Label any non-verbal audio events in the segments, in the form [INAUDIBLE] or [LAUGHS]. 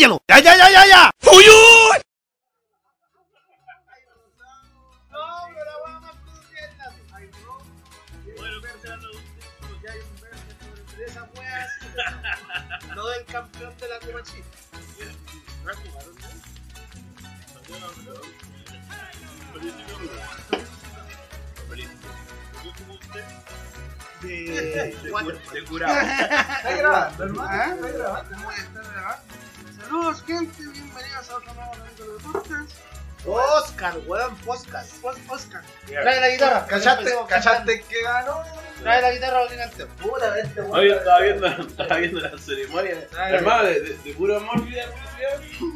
píllalo. Ya, ya, ya, ya, ya. ¡Uy, uy! No, del campeón de la Copa Chile. De curado. [LAUGHS] ¿Está grabando, hermano? Oscar, weón. Post- Oscar. Trae la guitarra. ¿Cachaste, cachaste que ganó? Trae la guitarra cantemos. Puta, este weón. Oye, estaba viendo, estaba viendo la ceremonia. Hermano, de, de, de puro amor, vida.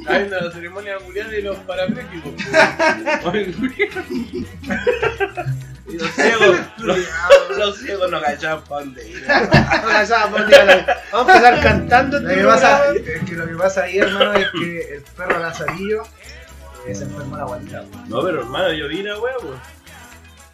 Estaba viendo la ceremonia de los parapléjicos. [LAUGHS] Y los ciegos, los, los ciegos no cachaban pa' dónde ir. [LAUGHS] No, ya, pues, dígalo. Vamos a empezar cantando Lo este que, pasa, es que lo que pasa ahí, hermano, es que el perro Lazarillo eh, se enfermó la guatita. No, pero hermano, yo vi la wea, pues.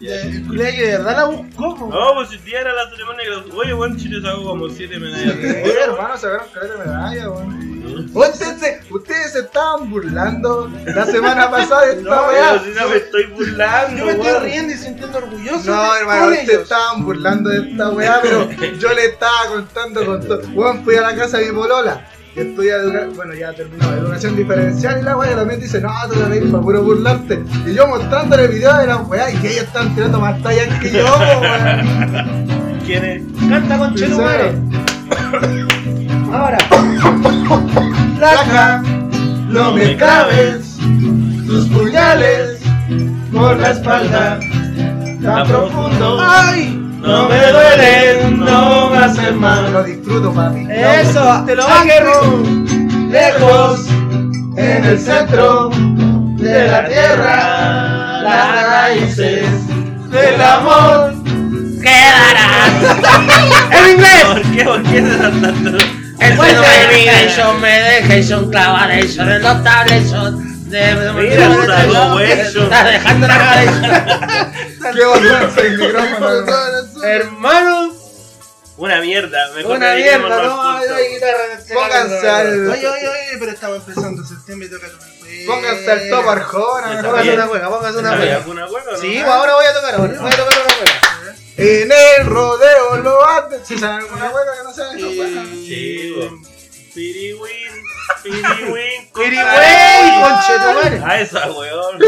El que de verdad la buscó. po. No, pues si día era la ceremonia que los. Oye, weón, Chile sacó como 7 medallas. de Sí, hermano, se agarraron caleta de medalla, weón. Ustedes, se- ustedes se estaban burlando la semana pasada de esta No, weá. si no me estoy burlando, Yo me estoy riendo y sintiendo orgulloso. No, hermano, ustedes ellos. estaban burlando de esta weá, pero yo le estaba contando con todo. Weón, fui a la casa de mi polola. Que estudia educación, bueno, ya terminó, educación diferencial y la weá también dice, no, tú ir para puro burlarte. Y yo mostrándole videos de la weá y que ellos están tirando más tallas que yo, weón. ¿Quién es? Canta con Chetumare. Ahora. Flaca, no me cabes, tus puñales por la espalda, tan profundo. ¡Ay! No me duelen, no me hacen mal. Lo disfruto, papi. Eso, te lo banco. lejos, en el centro de la tierra, las raíces del amor. [LAUGHS] ¡En inglés! ¿Por qué? ¿Por qué se están dando? El bueno Medication, Medication, Clavation, el Tabletion. Mira, puta, no, güey, yo- Estás dejando la cabeza. [LAUGHS] Qué vergüenza el micrófono. hermano. Hermano, Una mierda. Mejor una mierda, no hay guitarra Pónganse al- Oye, oye, oye, pero estamos empezando septiembre y toca Pónganse al top Arjona, bien. una hueca, póngase una ¿Sabes hueca. o no? Sí, pues ahora voy a tocar, ahora voy a tocar una hueca. En el rodeo lo hacen. Si saben alguna hueca que no saben, no hueca. Sí. Piriwin, piriwin. Conchetumare. Ah, esa weón.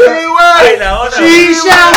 Ay, la otra. Chicha,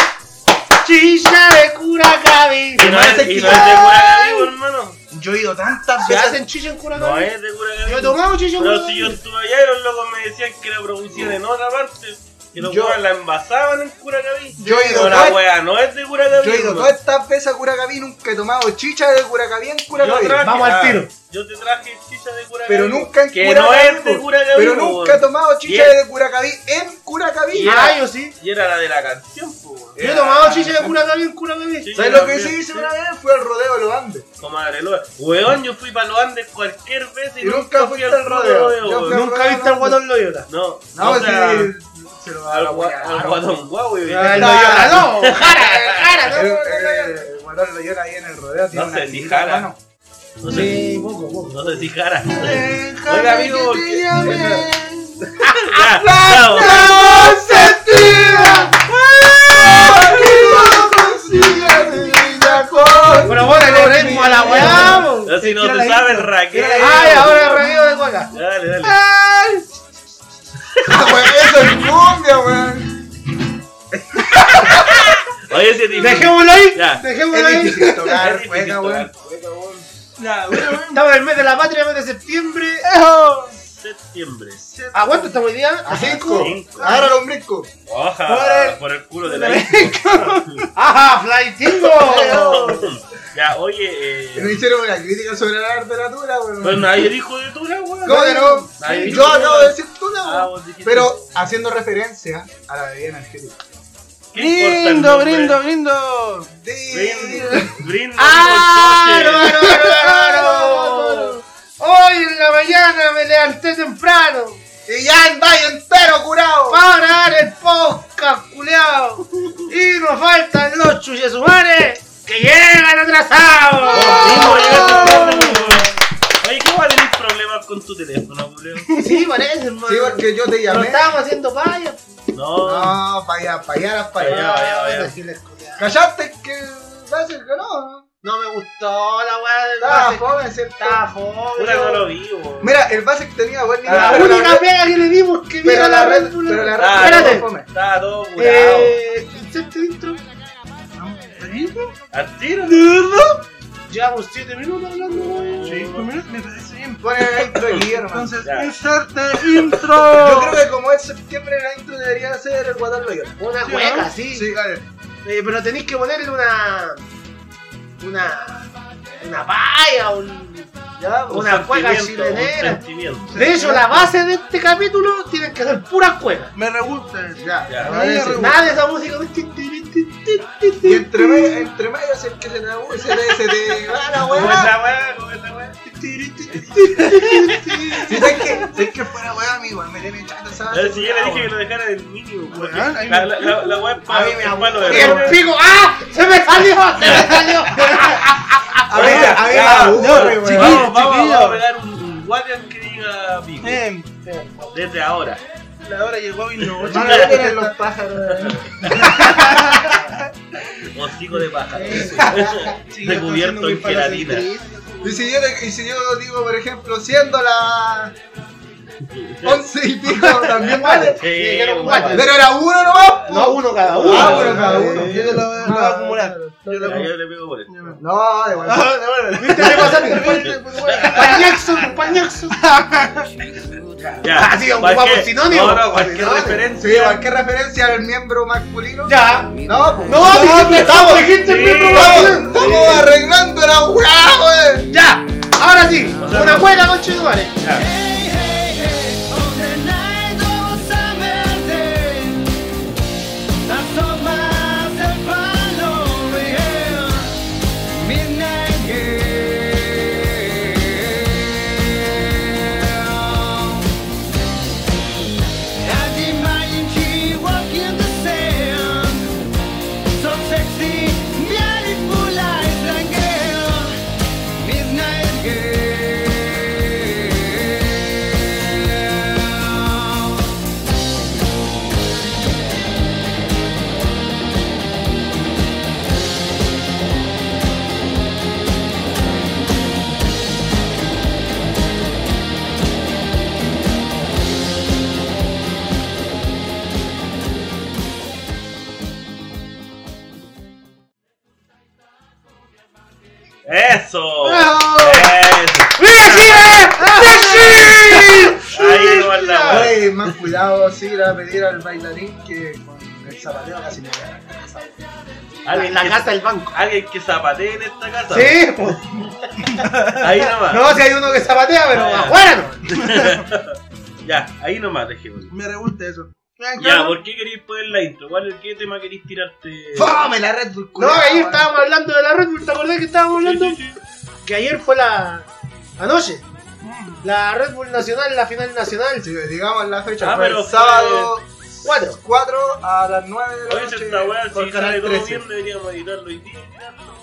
chicha de Curacaví. Y no es, y no es de Curacaví, hermano. Yo he ido tantas ¿Se veces. hacen chicha en No Curacaví? es de Curacaví. Yo he tomado chicha en Pero si yo estuve allá y los locos me decían que la producían en otra parte. Que los Yo- la envasaban en Curacaví. Yo he ido Pero la wea no es de Curacaví. Yo he ido todas estas veces a Curacaví, nunca he tomado chicha de Curacaví en Curacaví. Vamos al tiro. Yo te traje chicha de Curacaví. Pero nunca en Que Curacaví. no es de Curacaví. Pero po, nunca he tomado chicha de Curacaví en Curacaví. Y Ah, era- yo sí. Y era la de la canción, po. Yo he tomado chicha de Curacaví en Curacaví. Sí, ¿Sabes lo que sí hice una vez? Fui al rodeo de los Andes. Comadre, lo- weón, yo fui para los Andes cualquier vez y, Y nunca fui al rodeo. Al Nunca viste al guatón Loyola. No, No, o sea, sí. Al, guau, no. [LAUGHS] Jara, jara, no, El- no, no, no. el- El guatón lo llora ahí en el rodeo. Tiene No una sé. No sé, Sí, poco, poco. no sé si jara. Pero [LAUGHS] bueno, [LAUGHS] le ritmo a la weá. si no te sabes. Raquel. Ay, ahora el de. Dale, dale. Eso es cumbia, weón. Oye, ese tipo. Dejémoslo ahí. Ya. Dejémoslo Es ahí. difícil tocar Es cueca, difícil weón. tocar cueca, weón. Estamos en el mes de la patria, mes de septiembre. Septiembre. ¿A cuánto estamos hoy día? A cinco. Cinco. Ahora los brisco. Oja, Por el- por el culo de la. [LAUGHS] ¡Ajá, Flytingo! [LAUGHS] Ya, oye, Me eh. hicieron una crítica sobre la temperatura, weón. Pues nadie dijo de Tula, weón. ¿Cómo que no? Nadie Yo acabo Tula. de decir tuna, Ah, weón. dijiste. Pero haciendo referencia a la bebida energética. ¿Qué importa el Brindo, nombre? brindo, brindo. Brindo, brindo ¡Ah! Hoy en la mañana me levanté temprano Y ya el valle entero curado. para dar el podcast, culeado. Y nos faltan los chuyesumares que llegan atrasados. Oh, weón. Oye, ¿qué va a problemas con tu teléfono, Julio. Sí, parece, hermano. Sí, porque yo te llamé. estábamos haciendo payas. No. No, para allá, para allá, allá. ¿Callaste que Basel ganó? ¿no? No me gustó la weá del Estaba Basel. fome, ¿cierto? Estaba fome. Puta, no lo vi, weón. Mira, el Basel tenía buen nivel. La pero única red- pega que le dimos que Pero viera la red, Red Bull. pero la Ah, red espérate. estuvo fome. Estaba todo curado. Eh, inserte intro. ¿Al tiro? Llevamos 7 minutos hablando, weón. Sí, pues me parece bien. Pone la intro aquí, hermano. Entonces, Ya. inserte [LAUGHS] intro. Yo creo que como es septiembre, la intro debería ser el Guadalajara. Una Sí, ¿no? sí. Sí, dale. Eh, pero tenéis que ponerle una. Una. Una paya, un. Ya, Un Una cueca un chilenera. De hecho, la base de este capítulo tienen que ser puras cuecas. Me re gusta. Ya, Ya. Nada de esa música. Y entre medio, entre medio es el que se te se te, se te va la ¿Cómo [LAUGHS] es weá. Sabes que, fuera weá, amigo, me esa ver, si yo le dije que lo dejara del mínimo. porque Weón, ahí La, weá es mí para de Y el pico. ¡Ah! ¡Se me salió! ¡Se me salió! [LAUGHS] A mí, a mí chiquillo. Vamos, vamos, chiquillo. vamos a pegar un, guardian que diga pico. Bien. Desde ahora. La hora llegó y no. Hermano, ¿qué quieren los pájaros? [LAUGHS] Hocico de pájaro. Sí, Recubierto en gelatina. Y si yo, le- y si yo digo, por ejemplo, siendo la 11 y pico, también vale. Sí, bueno. Pero era uno nomás. No, uno cada uno. Ah, bueno, cada uno. Yo te lo voy a- acumular. Yo le pego por eso. No, de [LAUGHS] bueno. ¿Viste qué pasa? Pañaxo, pañaxo. [LAUGHS] Ya. [LAUGHS] Sí, ocupamos cualquier- sinónimo. No, no, cualquier Sí, referencia. cualquier referencia al miembro masculino. Ya. No, pues. No, dijiste, estamos, dijiste Sí. miembro Estamos, masculino. estamos arreglando la weá. Ya. Ahora sí. Una con Chidumare. Ya. Ahí no weá. Oye, más cuidado, sí, le voy a pedir al bailarín que con el zapateo casi me gana. Alguien En la que- casa del banco. Alguien que zapatee en esta casa. Sí, pues. [LAUGHS] Ahí nomás. No, si hay uno que zapatea, pero Ah, ya. afuera no. [LAUGHS] Ya, ahí nomás dejémoslo. Me re gusta eso. Ya, ¿por qué queréis poner la intro? ¿Cuál, ¿Qué tema queréis tirarte? ¡Fome la Red Bull! No, ayer estábamos hablando de la Red Bull, ¿te acordás que estábamos Sí, hablando? sí, sí. Que ayer fue la. Anoche. La Red Bull Nacional, la final nacional. Sí, digamos la fecha, Ah, fue pero el sábado 4. 4 a las 9 de la Oye, noche esta weá, por si Canal sale todo 13. bien, deberíamos editarlo hoy día.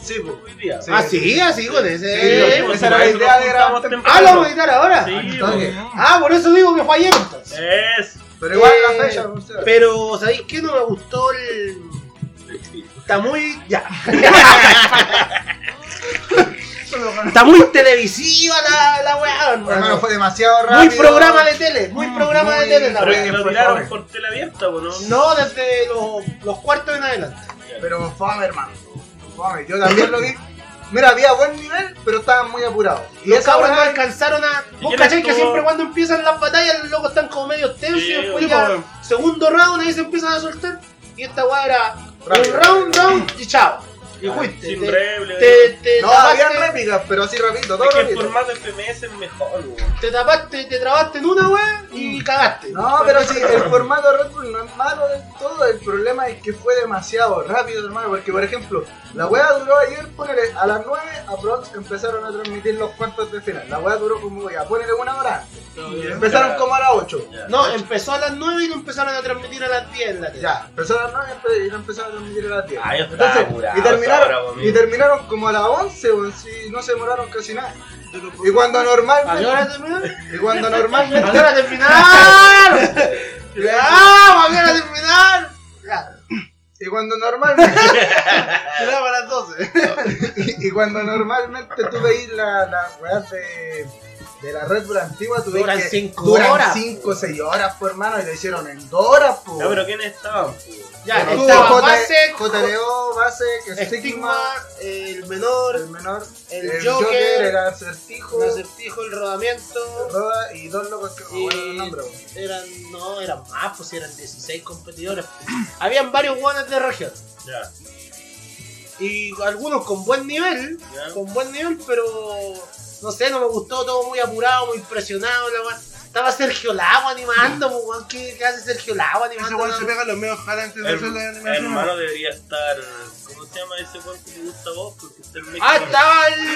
Sí, pues. Hoy día. Sí. Así, así con ese. Sí, Sí, esa pues, era la idea de grabar. Ah, lo vamos a editar ahora. Sí, Al pues. Ah, por eso digo que fue ayer entonces. Es. Pero igual Eh, la fecha, no sé. Pero, ¿sabéis qué? No me gustó el. Está muy. Ya. [LAUGHS] Está muy televisiva la, la weá, Hermano, hermano. fue demasiado rápido. Muy programa de tele, muy programa de tele la Pero es weá. que lo tiraron por tele abierta, ¿o no? No, desde los, los cuartos en adelante. Pero fome, hermano. Fome. Yo también lo vi. Mira, había buen nivel, pero estaban muy apurados. Y Los cabros no alcanzaron a. ¿Y Vos cachai que siempre cuando empiezan las batallas los locos están como medio tensos Sí, y después ya segundo round ahí se empiezan a soltar. Y esta weá era Rápido. un round, round y chao. Y Ah, fuiste. Sin te- reble. te, te No, tapaste, había réplicas, pero así rapidito, todo Es que el formato FMS es mejor, weón. te tapaste, te trabaste en una weá y cagaste. No, pero sí, el formato Red Bull no es malo del todo. El problema es que fue demasiado rápido, hermano. Porque, por ejemplo, la weá duró ayer, ponele, a las 9 aprox empezaron a transmitir los cuartos de final. La weá duró como, ya, ponele una hora. antes. Empezaron Ya. como a las 8. Ya. No, empezó a las 9 y lo empezaron a transmitir a las 10 en la tele. Ya, empezaron a las 9 y lo empezaron a transmitir a las 10. Ah, yo estaba Entonces, apurado y terminaron, y terminaron como a las 11, weón, si no se demoraron casi nada. Y cuando ¿A qué normalmente, hora terminaron? y cuando ¿A qué normalmente, hora terminaron? ¡Ya! ¿A qué hora terminaron? Y cuando normalmente, a las 12. y, y cuando normalmente [LAUGHS] [LAUGHS] tú veis la, la weas de, de la Red Bull antigua, tú veis Duran que cinco duran horas. 5 o 6 horas, por hermano, y lo hicieron en 2 horas, pues. Pero ¿quiénes estaban? po? Ya, estaba J- base, JDO, base, Estigma, Stigma, el menor, el menor, el el, Joker, Joker, el acertijo, el acertijo, el rodamiento. Roda y dos locos que Y eran, no, eran más, pues eran 16 competidores. Habían varios guanes de región. Ya, Y algunos con buen nivel, ya. con buen nivel, pero no sé, no me gustó, todo muy apurado, muy presionado. La wea. Estaba Sergio Lago animando, weón, ¿qué, qué hace Sergio Lago Ese animando? weón se pega los medios jala antes de hacer la animación. hermano debería estar. ¿Cómo se llama ese weón que te gusta a vos? Porque está en México. Ah, estaba el.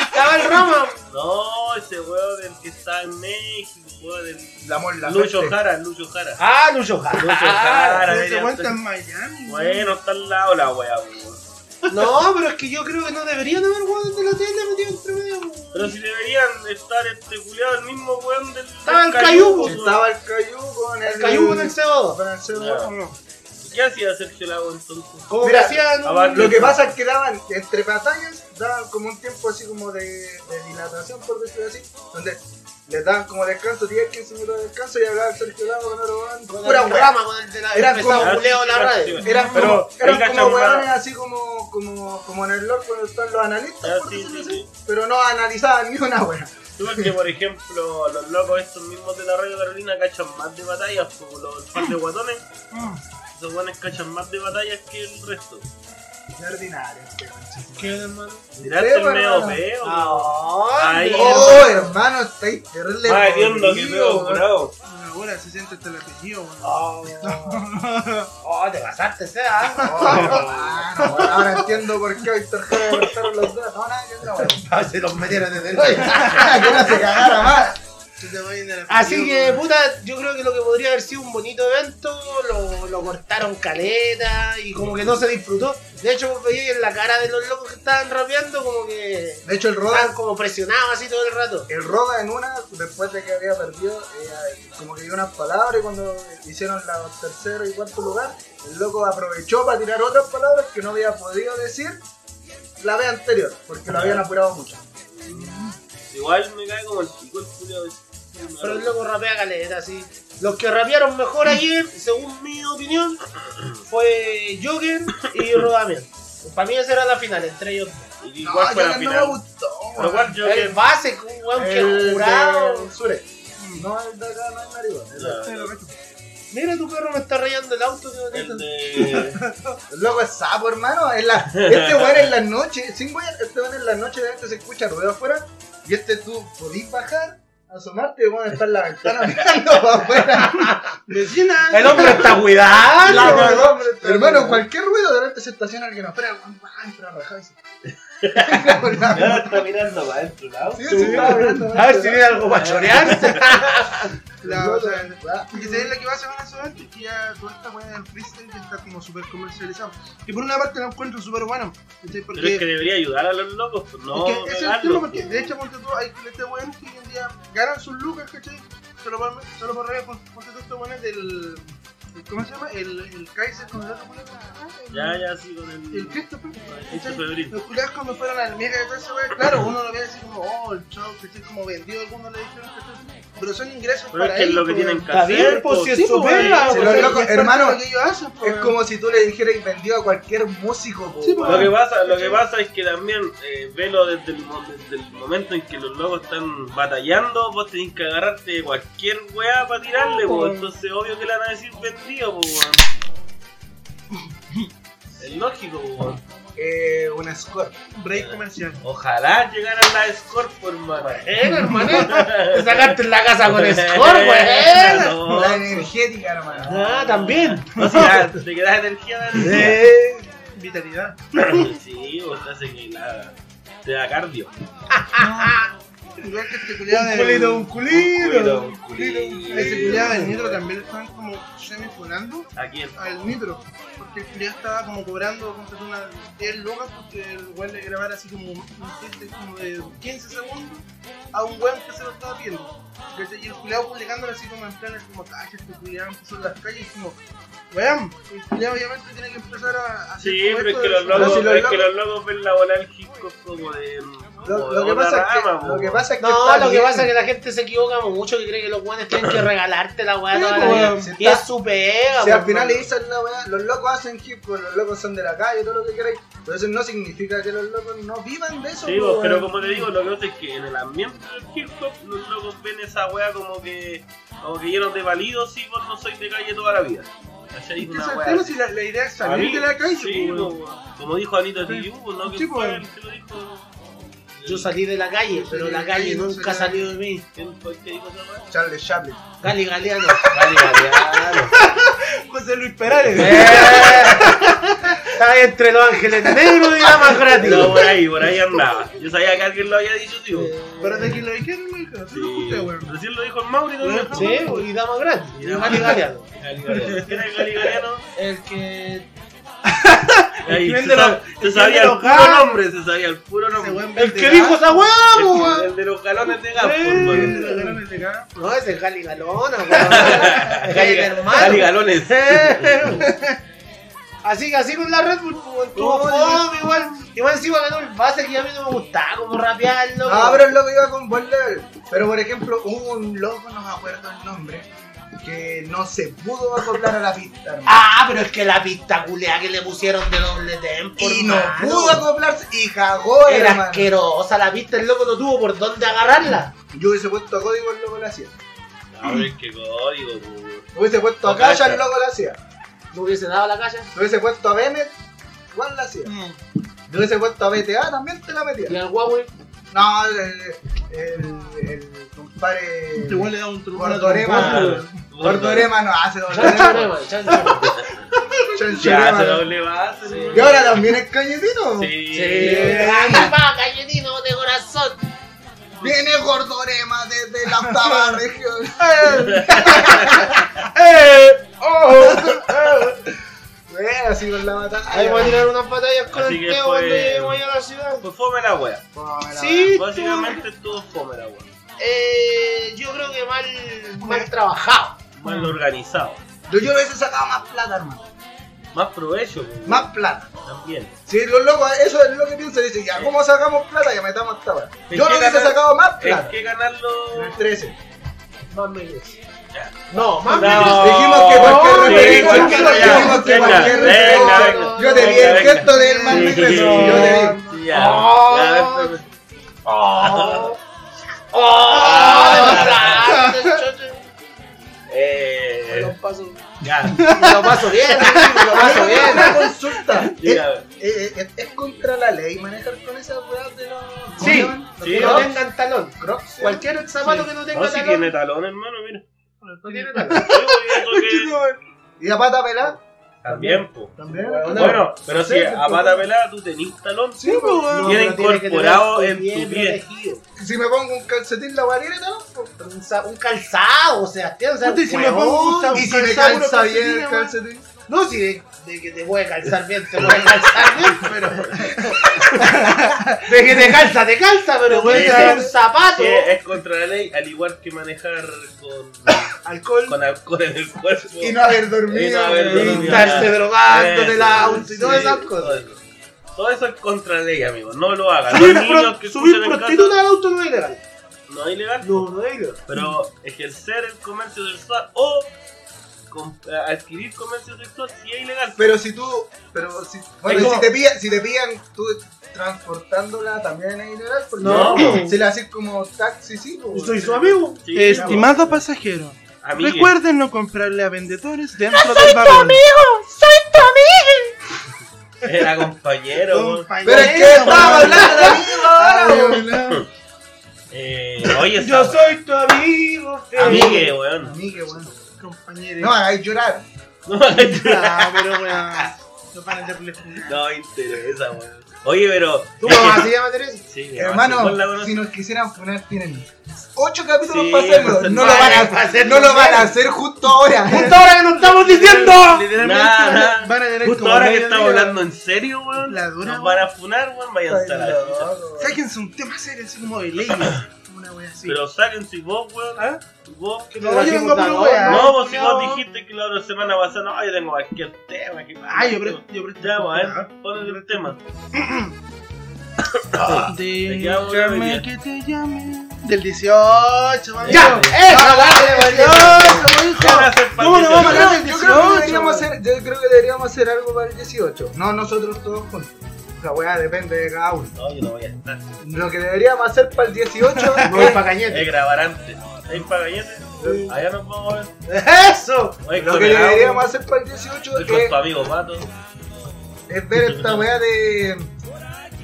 estaba el Roma. No, ese weón del que está en México, weón. del- La Mon Lucho Laferte. Jara, Lucho Jara. Ah, Lucho Jara. Lucho Jara. Ese debería weón está en Miami. Bueno, está al lado la wea, weón. No, pero es que yo creo que no deberían haber guanes de la tele metido entre medio. weón. Pero si deberían estar este culiado, el mismo weón del. Estaba el Cayuco. weón. Estaba el Cayu con el... Cayú con el CO2. con el CO2. Ya. ¿Qué hacía Sergio Lago entonces? Como Mira, que hacían. un- Lo que pasa es que daban, entre batallas, daban como un tiempo así como de, de dilatación, por decirlo así, donde les daban como descanso, 10, 15 minutos de descanso y hablaba el Sergio Lago con Con pura. Rama, con el de la. Eran como- la radio. Eran Pero como, eran como weones así como, como, como en el lore cuando están los analistas, Ah, por sí, decirlo sí, así, sí. pero no analizaban ni una wea. Tú ves que, por ejemplo, los locos estos mismos de la Radio Carolina cachan más de batallas, como los par de guatones. Esos guanes cachan más de batallas que el resto. Qué ordinario este. ¿Qué, hermano? Tiraste Sí, el medio feo. Ah, no. Oh, hermano, estáis terrible. Más hediondo que podrido, feo weón. curado. Ahora se siente hasta el apellido, weón. Oh, [LAUGHS] oh, te pasaste, sea. [LAUGHS] Oh, hermano, weón, ahora entiendo por qué Víctor Jara cortaron los dedos. No, nada, que no, weón. [LAUGHS] Se los metieron desde el Que no se cagara más. Así que, weón. puta, yo creo que lo que podría haber sido un bonito evento, lo, lo cortaron caleta y como que no se disfrutó. De hecho, vos en la cara de los locos que estaban rapeando como que De hecho, el Roda, estaban como presionados así todo el rato. el Roda en una, después de que había perdido, eh, como que dio unas palabras y cuando hicieron la tercero y cuarto lugar, el loco aprovechó para tirar otras palabras que no había podido decir la vez anterior, porque lo habían apurado mucho. Igual me cae como el pico el culiao ese. Pero el loco rapea caleta, así. Los que rapearon mejor ayer, según mi opinión, fue Joker y Rodamiento. Para mí esa era la final, entre ellos dos. ¿Y No, cuál fue la no me gustó. Pero cuál El base, un weón que El jurado. Sure. No, el de acá no es narigón. Sí. Mira, tu perro me está rayando el auto. bonito. El de. [LAUGHS] Loco es sapo, hermano. En la, este weón en las noches, sin weón, este weón en las noches de repente se escucha ruido afuera. Y este tú podís bajar, asomarte y weón está en la ventana mirando para [LAUGHS] afuera. Vecina. El hombre está cuidando. La weón. weón, hermano, cualquier ruido de repente se estaciona alguien afuera, el weón va a entrar a bajar y se. Ya está mirando para adentro, ¿no? Sí, sí, estaba mirando, A ver si viene algo para chorearse. [LAUGHS] La, o sea, Ah, y que se la que pasa con eso antes, que ya toda esta weá del freestyle ya está como súper comercializado. Y por una parte lo encuentro súper bueno, ¿cachai? Porque Pero es que debería ayudar a los locos, pues no es que ese es el tema, porque pues. de hecho, ponte tú, hay este weón que hoy en día ganan sus lucas, ¿cachai? Solo por, solo por reír, ponte tú estos weones del. ¿Cómo se llama? El, el Kaiser con el otro weón. Ya, ya, sí, con el. El Christopher. el Christopher. Los culiados cuando fueron al mega y todo ese weón, claro, uno lo ve así como, oh, el show, que como vendido, algunos le dijeron, ¿cachai? Pero son ingresos Pero es para que es lo que pues, tienen que Está hacer. bien, pues, pues, si es sí, su pues, pega, Si o los sea, locos- y es parte hermano, de lo que ellos hacen, pues, Es como si tú le dijeras vendido a cualquier músico, po, Sí, pues, Lo que pasa, lo que pasa es que también eh, velo desde el, mo- desde el momento en que los locos están batallando, vos tenés que agarrarte de cualquier weá para tirarle, pues. Entonces obvio que le van a decir vendido, pues weón. Es lógico, weón. Eh, un score. break comercial. Ojalá llegaran las Scorp, hermano. Bueno, hermano. Te sacaste en la casa con score. [LAUGHS] No, La energética, hermano. Ah, también. no, si ya te quedas energía. Eh, Vitalidad. Sí, hace que la. te da cardio. [LAUGHS] Igual que este culiado Un del- culito, un culito. Un culito, un culito. Ese culiado del Nitro también lo estaban como semi-funando ¿A quién? al Nitro. Porque el culiado estaba como cobrando como que unas 10 lucas porque el weón le grabara así como un chiste como de 15 segundos a un weón que se lo estaba viendo. Y el culiado publicándolo así como en plan, así como, cacha, este culiado empezó en las calles y como, weón, el culiado obviamente tiene que empezar a hacer Sí, pero es que los locos, es que los ven la bola del hip hop como de. Lo, como lo de que pasa es que, lo que pasa es que No, está lo que pasa es que la gente se equivoca mucho y cree que los guanes tienen que regalarte la weá Sí, toda la pues, vida. si Y está- es su pega, Si al pues, final le dicen la weá, los locos hacen hip hop, los locos son de la calle, todo lo que queráis. Pero eso no significa que los locos no vivan de eso. Sí, po, pues, pero como te digo, lo que pasa es que en el ambiente del hip hop los locos ven esa wea como que como que llenos de validos y vos no sois de calle toda la vida. Es que Una wea si la, la idea es salir mí- de la calle, sí, pues, como dijo Anita ¿no? Sí, Que fue pues. lo dijo. Yo salí de la calle, pero la calle no nunca salí. salió de mí. ¿Quién fue el que dijo esa wea? Charles Chaplin. Gali Galeano. Gali Galeano. [LAUGHS] José Luis Perales. Estaba entre los ángeles negros y la más gratis. No, por ahí, por ahí andaba. Yo sabía que alguien lo había dicho, tío. Pero de quién lo dijeron, lo dijeron. Sí, lo recién dijo el Mauri también. Sí, y dama gratis. Y Galeano. [LAUGHS] Galeano. ¿Quién es Gali Galeano? El que. [LAUGHS] Ahí, ¿Quién se, se sabía el los puro nombre, se sabía el puro nombre. El que dijo esa weá, po, El, el de los galones de gas, El de los galones de gas. No, ese es Gali Galona, weón. [LAUGHS] Gali Galones. Así que así con la Red Bull, estuvo fome igual. Igual encima ganó el base que a mí no me gustaba como rapearlo. Ah, pero el loco iba con buen level. Pero por ejemplo, hubo un loco, no me acuerdo el nombre, que no se pudo acoplar a la pista, hermano. Ah, pero es que la pista culea que le pusieron de doble tempo. y no pudo acoplarse y cagó, Era hermano. asquerosa la pista, el loco no tuvo por dónde agarrarla. Yo hubiese puesto a código, el loco lo hacía. A ver qué código, pues. Hubiese puesto a O Calla, Calla. el loco lo hacía. No hubiese dado la calle. Lo hubiese puesto a Bennett, igual lo hacía. Mm. Lo hubiese puesto a BTA, también te la metía. Y al Huawei. No, el, el, el compadre. Este weón le da un truco. Gordorema. Gordorema no hace doble. Rema, chancho. Ya se doble base, ¿no? Y ahora también es cañetino. Sí. Sí. Ahí va, galletino de corazón. Viene Gordorema desde la octava región. [LAUGHS] batallas con Así el Teo fue- cuando lleguemos allá a la ciudad. Pues fome la wea. Sí, Básicamente estuvo fome la wea. Eh, yo creo que mal, mal trabajado. Mal organizado. Yo, yo hubiese sacado más plata, hermano. Más provecho, pues, Más plata. también. Si los locos, eso es lo que piensan. Dicen, ya, ¿cómo sacamos plata? Ya metamos esta. ¿En Yo no hubiese sacado más Hay plata. que ganarlo. En el 13. Más medios. No, más No. Dijimos que cualquier sí, referencia. ya. Dijimos que cualquier referencia. Yo te vi el gesto del Sí, negro. sí, Yo te vi. sí, ya. Oh. ¡Oh! ¡Oh! Eh. lo paso, Ya. lo paso bien, lo paso bien. Una consulta. ¿Es, Diga. eh, eh, ¿Es contra la ley manejar con esas weas de los. ¿cómo Sí. Sí. Que no tengan talón. Crocs, ¿sí? Cualquier zapato que no tenga No, si talón. tiene talón, hermano, mira. [LAUGHS] Y eso que- ¿Y a pata pelada? También, po. También. Bueno, Bueno, pero si Sí, a pata pelada tú tenés talón, Sí, pues, weón. Viene incorporado en tu pie. Si me pongo un calcetín, la guardiana talón, pues. Un, calzado, Sebastián. O sea, y si me pongo un Y si me calzado, bien el calcetín. No, si de, de que te puede calzar bien, te puede calzar bien, pero. de que te calza, te calza, pero puede Sí, sí. un zapato. que es contra la ley, al igual que manejar con Alcohol. con alcohol en el cuerpo. Y no haber dormido. Y no haber. Y estarse drogando Eso, del auto y sí, todas esas cosas. Todo eso es contra ley, amigos. No lo hagan. Subir, niños que pro- subir en prostituta al auto no es ilegal. no es ilegal. No, no es ilegal. Pero ejercer el comercio sexual o com- eh, adquirir comercio sexual sí es ilegal. Pero si tú. Pero si. Bueno, si te pillan, si te pillan tú transportándola también es ilegal. Porque No. Si la haces como taxi, sí. pues, Yo soy su amigo. Sí, Estimado pasajero, Amigue. recuerden no comprarle a vendedores dentro del vagón. Era compañero. weón. Pero es que estaba hablando de amigo ahora, weón. Eh, oye, Yo soy tu amigo. Amigue, weón. A mí, qué bueno. Compañero. No hagáis llorar. [LAUGHS] No, Ah, pero weón. Los van a reflejo. No interesa, weón. Oye, pero. ¿Tu mamá se llama Teresa? Sí, mi Hermano, si nos quisieran poner, tienen 8 capítulos Sí, para hacerlo. No lo van a hacer, no lo van a hacer justo ahora. [LAUGHS] ¡Justo ahora que nos estamos diciendo! Literalmente a- nada. van a tener Justo ahora que estamos hablando en serio, weón. La dura, Nos van a funar, weón. Vayan a estar a la chucha. Sáquense un tema serio, así como de leyes. [COUGHS] una wea así. Pero sáquense vos, weón. ¿Ah? Vos. No, yo vengo a puro wea. No, vos si No. vos dijiste que la otra semana pasada, no, yo tengo cualquier tema. Que... Ah, yo presto. Yo presto. Ya, pues, a ver, ponle el tema. [COUGHS] Déjame que te llame. Del 18, mami. ¡Ya! ¡Eh! ¡Del 18, hijo! ¿Qué van a hacer para ¿Cómo el no vamos a 18? hablar del Yo creo, que 18? deberíamos hacer, yo creo que deberíamos hacer algo para el 18. No nosotros todos juntos. La weá depende de cada uno. No, yo no voy a estar. Lo que deberíamos hacer para el 18 Me [LAUGHS] voy es- para Es Cañete. grabar antes. ¿Hay pagañete? Allá nos vamos a ver. ¡Eso! Oye, lo que deberíamos hacer para el 18 Estoy con es, tu amigo Pato. es ver esta weá de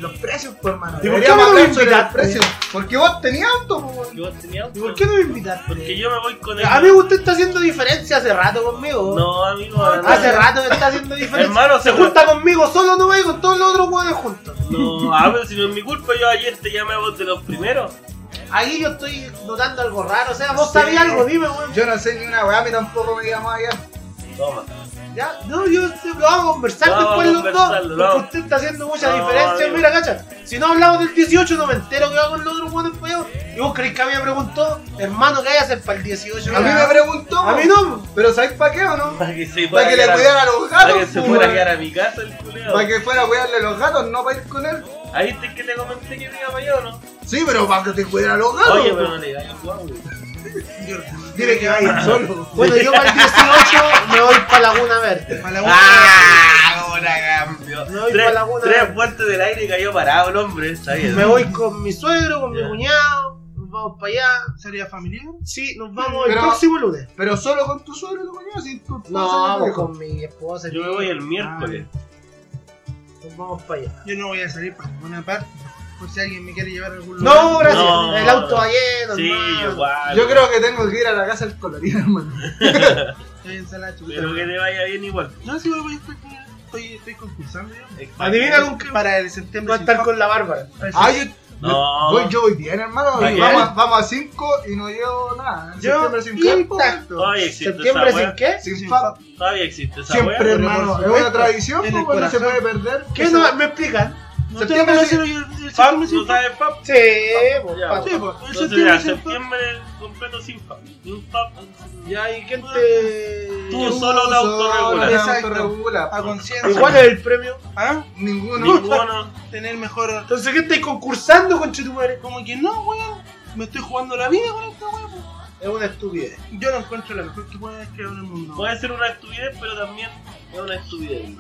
los precios, por mano. ¿Y por qué no me invitaste? precios. Porque vos tenías auto, po, weón. ¿Y vos tenías auto? ¿Y por qué no me invitaste? Porque yo me voy con el. Amigo, usted está haciendo diferencia hace rato conmigo. No, amigo. Hace rato que está haciendo diferencia. Hermano, se se junta conmigo solo no y con todos los otros hueones juntos. No, a ver, si no es mi culpa, yo ayer te llamé a vos de los primeros. Ahí yo estoy notando algo raro. O sea, vos Sí. sabías algo, dime, weón. Yo no sé ni una weá, a mí tampoco me llamó allá. Toma. Ya, no, yo lo vamos a conversar después a los dos. Porque usted está haciendo mucha No, diferencia. amigo. Mira, cacha. Si no hablamos del 18, no me entero que va con los otros hueones para allá. Y vos creéis que a mí me preguntó, hermano, ¿qué hay que hacer para el 18? A mí me preguntó. A mí no. Pero ¿sabes para qué o no? Para que se Para que a le a- cuidara a los Para gatos. que se fuera a weón. quedar a mi casa el culeo. Para que fuera a cuidarle a los gatos, no para ir con él. Ahí te que te comenté que venga para allá o no. Sí, pero para que te cuidara a los gatos. Oye, pero no le digas guau. Dile que vaya solo. Bueno, yo para el 18 me voy para Laguna Verde. Para la ¡Ah! Ahora cambio. Me voy Tres, pa' Laguna tres Verde. puertas del aire y cayó parado el hombre. Está bien. Me voy con mi suegro, con mi cuñado. Nos vamos para allá. ¿Sería familiar? Sí, nos vamos el Pero- próximo lunes. Pero solo con tu suegro y tu mañana, sin tu esposa No, vamos hijo. con mi esposa. Yo me voy el miércoles. Nos vamos para allá. Yo no voy a salir para ninguna parte. Por si alguien me quiere llevar a algún lugar. No, gracias. No. el auto va lleno, Sí, hermano. igual. Yo creo que tengo que ir a la casa del colorido, hermano. Estoy en sala chuta. Pero que te vaya bien igual. No, sí, voy a estar Estoy, estoy concursando. Adivina con qué Para el septiembre. va a estar con la Bárbara. Ah, yo, No. voy, yo voy bien, hermano. Vamos, a- vamos a 5 y no llevo nada. Yo septiembre sin intacto. Todavía existe ¿Septiembre sin qué? Sin Sin Todavía existe esa Siempre, wea. hermano. Es una tradición, pues, no se puede perder. ¿Qué no, me explican? No Septiembre te el Pap, septiembre sin ¿no sabes pap? Sí, pues, Ya, Sí, pues, el septiembre ya, septiembre completo sin pap. Ya, ¿y quién te...? Tú solo te autorregulas. Exacto. A conciencia. ¿Y cuál es el premio? ¿Ah? Ninguno. Ninguno. [LAUGHS] Tener mejor. Entonces, ¿qué estáis concursando con Chetumare? Como que no, weón. Me estoy jugando la vida con esta weón. Es una estupidez. Yo no encuentro la mejor que pueda crear en el mundo. Puede ser una estupidez, pero también es una estupidez.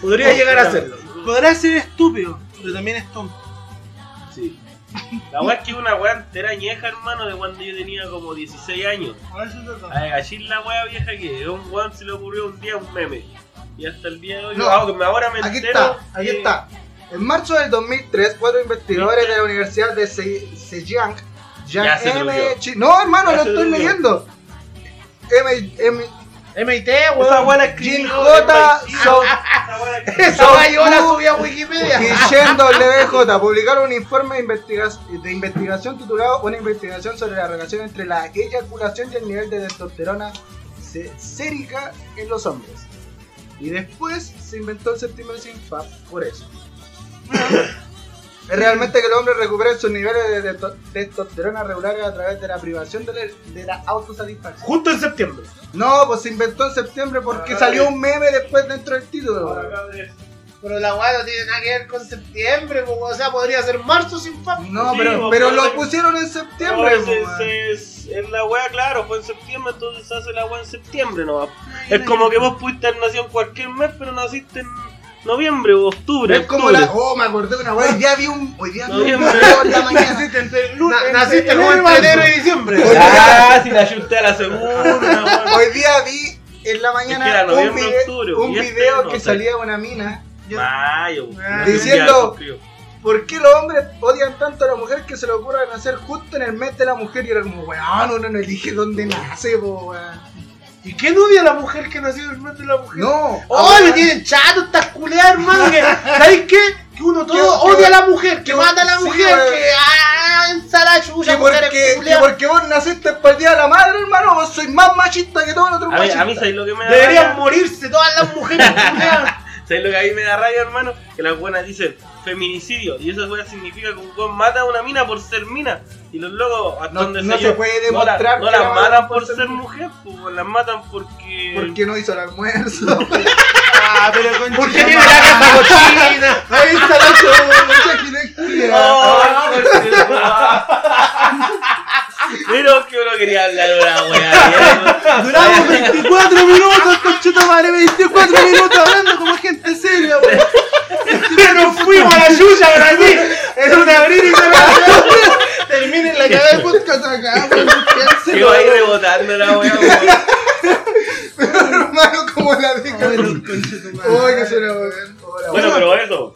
Podría llegar a hacerlo. Podrá ser estúpido, pero también es tonto. Sí. La wea es que una wea entera añeja, hermano, de cuando yo tenía como 16 años. A ver si la wea vieja que a un weón se le ocurrió un día un meme. Y hasta el día de hoy, No, ah, que ahora me Aquí entero está, aquí que- está. En marzo del 2003, cuatro investigadores de la Universidad de Se- Zhejiang, Ya Yang se M. Chi- No, hermano, Ya lo se estoy leyendo. M. M. MIT, Esa weón. weá la Jin escribió J. [LAUGHS] So- Esa Esa weá yo la subí a Wikipedia. y Shen WJ publicaron un informe de, investiga- de investigación titulado Una investigación sobre la relación entre la eyaculación y el nivel de testosterona sérica en los hombres. Y después se inventó el septiembre sin FAP por eso. [LAUGHS] Es realmente que los hombres recuperen sus niveles de testo- testosterona regulares a través de la privación de la, de la autosatisfacción. Justo en septiembre. No, pues se inventó en septiembre porque salió un meme después dentro del título. Ahora. Pero la weá no tiene nada que ver con septiembre, po, o sea, podría ser marzo sin FAP. No, Sí, pero, pero pero- lo pusieron en septiembre. No, es- en la wea, claro, fue en septiembre, entonces se hace la wea en septiembre nomás. Es como que vos pudiste haber nacido en cualquier mes, pero naciste en noviembre o octubre. Es como octubre. la. Oh, me acordé de una weá. Hoy día vi un. Hoy día vi un Noviembre. video en la mañana. Na- naciste como entre enero y diciembre. Ah, si la chuté a la segunda. [LAUGHS] Hoy día vi en la mañana Es que era un, noviembre, vide- octubre, un este video no que salía una mina. Mayo. Ah, diciendo-. ¿Por qué los hombres odian tanto a la mujer que se le ocurra nacer justo en el mes de la mujer? Y era como, weón, uno no elige dónde nace, po, weón. ¿Y quién [LAUGHS] odia a la mujer que nació del mes de la mujer? No. ¡Oh, me tienen chato estas culeadas, hermano! ¿Sabes qué? Que uno todo Que- odia que- a la mujer, que que- mata a la sí, mujer, que ¡ah! ensala chucha, porque, que porque vos naciste para el día de la madre, hermano, vos sois más machista que todos los otros machistas. a mí ¿sabes lo que me da Deberían rabia? morirse todas las mujeres [LAUGHS] culiadas. ¿Sabes lo que a mí me da rabia, hermano? Que las buenas dicen feminicidio. Y eso weá significa que un weón mata a una mina por ser mina. Y los locos, hasta No- donde no se yo, puede no la- demostrar No, las la matan por por ser mujer, pues las matan porque. Porque no hizo el almuerzo. Ah, pero con ¿Por qué tiene la casa cochina? Ahí está la. Oh, Pero que uno quería hablar una weá. [LAUGHS] Duramos 24 minutos, conchito madre, 24 minutos hablando como gente seria, weón. Pero fuimos a la chucha para aquí. Es [LAUGHS] un abrir y cerrar. [LAUGHS] Terminen la cagada de podcast acá, weón. Que va a ir rebotando la weá. weón. hermano, como la madre. Uy, que suena. Hola, Bueno, pero eso.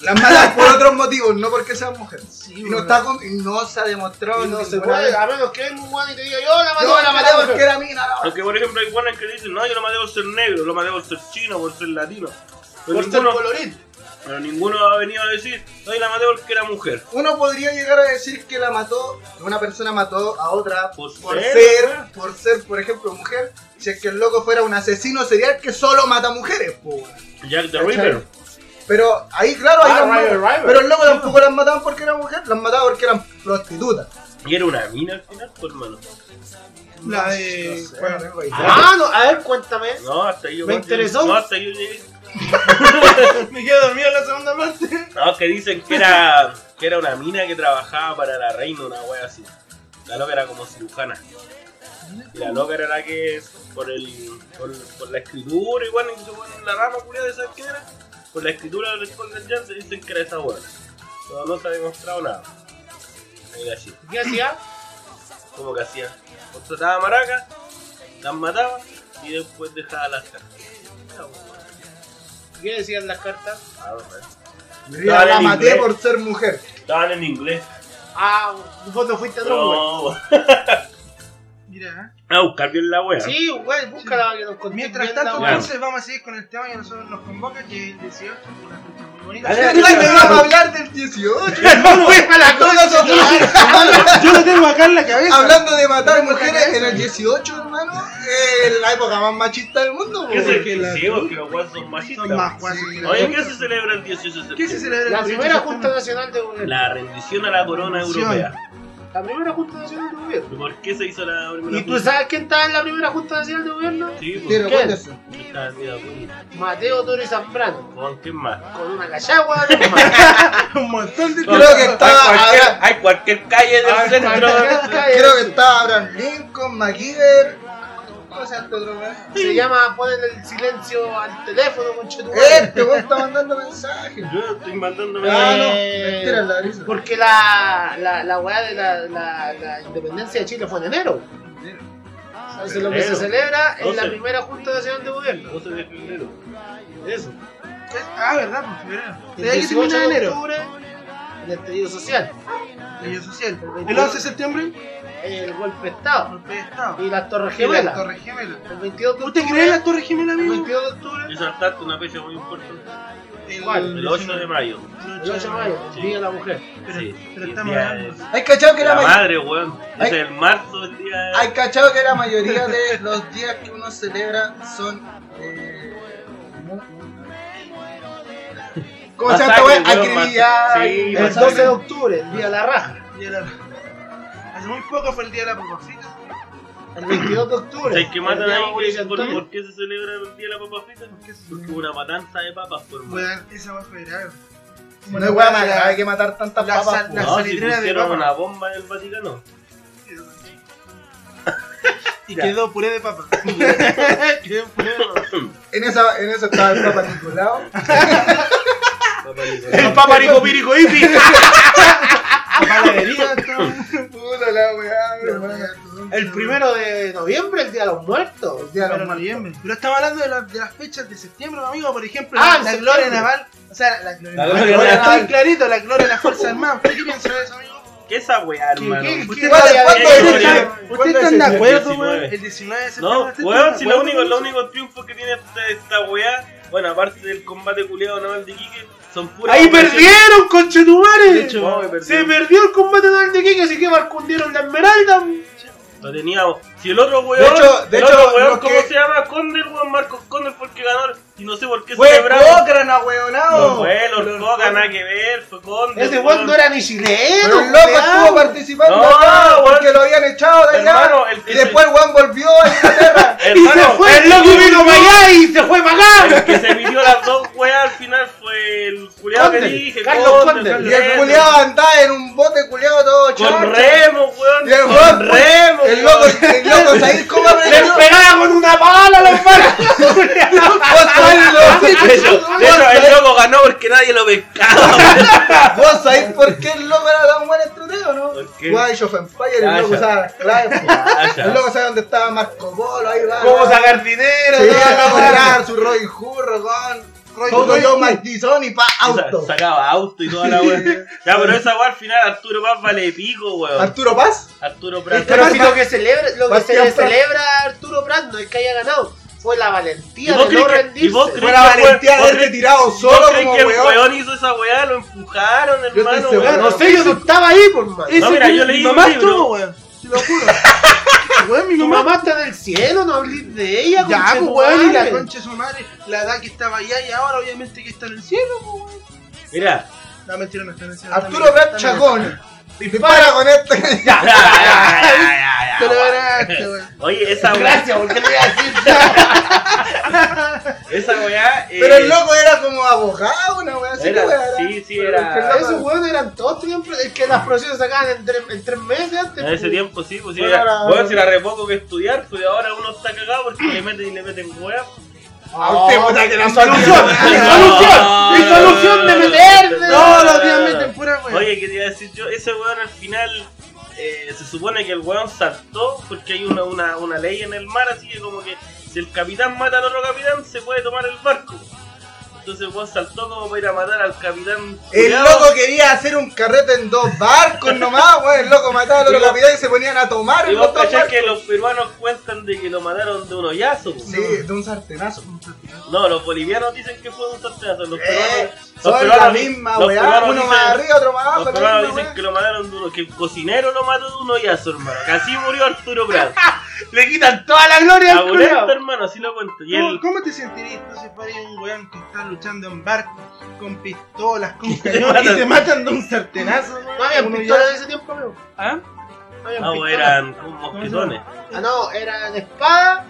Las matan [LAUGHS] por otros motivos, no porque sean mujeres. Sí, y no, está con- y no se ha demostrado Y no se puede, vez. a menos que venga un guan y te diga yo la maté Yo la porque maté era porque mujer. era mina. la Aunque por ejemplo hay buenas que dicen, no, yo lo maté por ser negro, lo maté por ser chino, por ser latino. Pero Por ser ninguno, colorín. pero ninguno ha venido a decir, no, yo la maté porque era mujer. Uno podría llegar a decir que la mató, una persona mató a otra Por por ser, ser, por ser, por ejemplo, mujer. Si es que el loco fuera un asesino serial que solo mata mujeres, po. Jack the. Ripper. Pero ahí, claro, ahí Ah, las. Pero el loco tampoco las mataban porque era mujer, las mataban porque eran prostitutas. Y era una mina al final, pues, hermano. La de. No sé, bueno. Ah, no, a ver, cuéntame. No, hasta yo. Me interesó. No, hasta yo llegué. [LAUGHS] me quedo dormido en la segunda parte. No, que dicen que era, que era una mina que trabajaba para la reina, una wea así. La loca era como cirujana. Y la loca era la que, por el por, por la escritura, igual en, en la rama curiosa de saber quién era, por la escritura del Golden Jam se dicen que era esa wea. Pero no se ha demostrado nada. Así. ¿Qué hacía? Como que hacía. Contrataba maracas, las mataba y después dejaba las cartas. ¿Qué decían las cartas? Ah, Dale, la maté inglés. por ser mujer. Estaban en inglés. Ah, vos no fuiste a otro. No, [LAUGHS] Mira, ¿eh? A buscar bien la wea. Sí, güey, búscala que nos conté Mientras bien tanto, la entonces vamos a seguir con el tema que a nosotros nos convoca, que es el 18, una fecha muy bonita. Dale, Ay, dale, me dale. vas a hablar del 18. [LAUGHS] No fue a la cosa. [LAUGHS] Yo lo tengo acá en la cabeza. Hablando de matar mujeres en el 18, hermano, es la época más machista del mundo. ¿Qué se que la- los guas son machistas. Son más la Oye. ¿qué se celebra el 18 de septiembre? ¿Qué se celebra el La 18 primera de Junta? Nacional de. La rendición a la corona europea. La primera Junta Nacional de Gobierno. ¿Y ¿Por qué se hizo la primera ¿Y tú sabes quién estaba en la primera Junta Nacional de Gobierno? Sí, pues. Vida Cuña. Mateo Toro Zambrano. ¿Con quién más? Con una cachagua [LAUGHS] normal. Un montón de Creo que estaba hay, cualquier, hay cualquier calle del centro. Creo que estaba Abraham Lincoln, MacGyver. ¿Cómo se llama poner el silencio al teléfono, conchetumare. Este weón está mandando mensajes. Yo estoy mandando Ah, no, Eh, mentira, la risa. Porque la, la, la weá de la, la, la independencia de Chile fue en enero. Entonces lo que se celebra es la primera Junta Nacional de Gobierno. 12 de febrero. Eso. Ah, ¿verdad? Pues febrero. El De ahí 18 termina de enero. octubre, el estallido social, Ley social. El El 11 de septiembre, el golpe de Estado golpe de Estado. y las Torres La Gemelas. Torre Gemela. El 22 de ¿Usted octubre, cree en las Torres Gemelas, el amigo? 22 de octubre, Y saltaste una fecha muy importante. ¿Cuál? El 8 de mayo. el 8 de mayo, Sí. el Día de la Mujer. Pero, Sí. pero estamos hablando. ¿Hay cachado que La la, ma- madre, weón. Es el marzo el día. Hay cachado que la mayoría de los días que uno celebra son. Eh, ¿Cómo se llama esta Acribillar. Sí, El masacre. 12 de octubre, el Día de la Raja. Día de la- Hace muy poco fue el día de la papa frita. El 22 de octubre. ¿Sabes qué matan ahí? ¿Por, qué se celebra el día de la papa frita? Porque hubo una matanza de papas, por. Weón, esa weá fue grave. No hay weá más grave que matar tantas La papas. la- No, si pusieron una bomba en el Vaticano. [LAUGHS] Y Ya. quedó puré de papa. [LAUGHS] quedó puré de papa. En, esa, en eso estaba el Papa Nicolau. [LAUGHS] El Papa Rico Pirico Ipi. [LAUGHS] Panadería, todo. Puta la weá. El primero de noviembre, el Día de los Muertos. El Día de los Pero noviembre. Pero estamos hablando de, la- de las fechas de septiembre, amigo. Por ejemplo, Ah, la, en la septiembre. gloria naval. O sea, la gloria La naval. gloria Ahora naval. estoy clarito, la gloria de las Fuerzas Armadas. ¿Usted qué piensa de eso, amigo? ¿Qué esa weá, hermano? qué- Usted- qué- ¿Cuándo- qué- cuándo qué- es qué- ese? ¿Ustedes ¿Cuándo es están de acuerdo, 19? weón? El 19 de No, septiembre. ¿ustedes weón, si lo acuerdo único, con lo eso? único triunfo que tiene esta, esta weá, bueno, aparte del combate culiado naval de Quique, son puras. Ahí perdieron, De conchetumare. hecho, No, Se perdió el combate de Quique, así que marcundieron la esmeralda. Lo teníamos. Si el otro weón, De hecho- de el hecho, otro weón, ¿cómo que- se llama? Condor, weón, Marcos Condor fue el que ganó. Y no sé por qué Fue celebramos. Cochrane, ahueonado. No fue Lord Coca, nada que ver, fue Condor. Ese weón. no era ni chileno. El loco estuvo participando No, acá porque lo habían echado de allá. Hermano, el que y después el weón volvió a Inglaterra. [LAUGHS] Y se Hermano, fue, el loco vino para allá y se fue para acá. El que se pidió las dos weas al final fue el culiado que dije, Carlos. Carlos y el culiado andaba en un bote culiado todo Con chacho. remo, weón. Y el con weón, remo, el loco, weón. el loco, ¿sabéis cómo [LAUGHS] aprendió? pegaba con una pala a los manos. [LAUGHS] [LAUGHS] Hecho, el loco ganó porque nadie lo pescaba. ¿Vos sabéis por qué el loco era tan buen estratega o no? ¿Por qué? Guay, of Empire, Ya, el loco ya. sabe las claves. ya. El loco sabe dónde estaba Marco Polo, ahí va. Cómo sacar dinero. Weá. era su Robin Hood, con Roy todo Roy- yo Madison y pa Sa- auto. Sacaba auto y toda la wea. Ya, pero esa wea al final Arturo Paz vale pico, weón. Arturo Paz. Arturo Prat. Pero si lo que celebra, lo que se le celebra a Arturo Prat no es que haya ganado, fue la ¿Y valentía de no rendirse. Fue la valentía de haberse crees- tirado ¿Vos solo como que el weón. hizo esa weá? Lo empujaron, hermano. weón. No sé, yo no estaba ahí, por más. No, mira, yo leí un libro. Te lo juro. [LAUGHS] Weón, mi Tu mamá. mamá está en el cielo, no hables de ella. Ya, conche pues, weón, y la madre. concha de su madre, la edad que estaba allá y ahora obviamente que está en el cielo, weón. Mira. No, mentira, no está en el cielo. Arturo también- Prat también Chacón. Dispara con este. [LAUGHS] Ya, ya, ya, ya, ya, ya, Te lo weón. ganaste, weón. Oye, esa weá. Gracias, porque le voy a decir. [LAUGHS] Esa weá. eh, Pero el loco era como abogado, una así. Era- que sí, sí, Pero era- loco- Esos weones eran todos pro- es que las profesiones sacaban en tres, en tres meses antes. En ese pues. tiempo sí, pues sí, Bueno, era, bueno, si era re poco que estudiar, pues ahora uno está cagado porque le meten y le meten weá. A usted, puta, que la solución, mi solución, mi solución de meterme. Todos los días meten pura weón. Oye, ¿qué te iba a decir yo? Ese weón al final eh, se supone que el weón saltó porque hay una, una, una ley en el mar, así que como que si el capitán mata al otro capitán, se puede tomar el barco. Entonces weón saltó como para ir a matar al capitán. El culiao. loco quería hacer un carrete en dos barcos nomás, weón. El loco mataba a los vos- capitanes y se ponían a tomar Y vos cachás que los peruanos cuentan de que lo mataron de un hoyazo. po? Sí, de un sartenazo. No, los bolivianos dicen que fue de un sartenazo. Los Eh, peruanos. los son la peruanos- misma peruanos uno dicen- más arriba, otro más abajo. Los peruanos misma dicen weá. que lo mataron de uno, que el cocinero lo mató de un hoyazo, hermano. Que así murió Arturo Prat. [LAUGHS] Le quitan toda la gloria al hermano, así lo cuento. ¿Cómo, te sentirías tú si fueras un weón que está luchando en barco, con pistolas, con [LAUGHS] cañones y te matan de un sartenazo? No había Uno pistolas ya- en ese tiempo, amigo. ¿Ah? No había No, eran como mosquetones. Ah, no, eran espada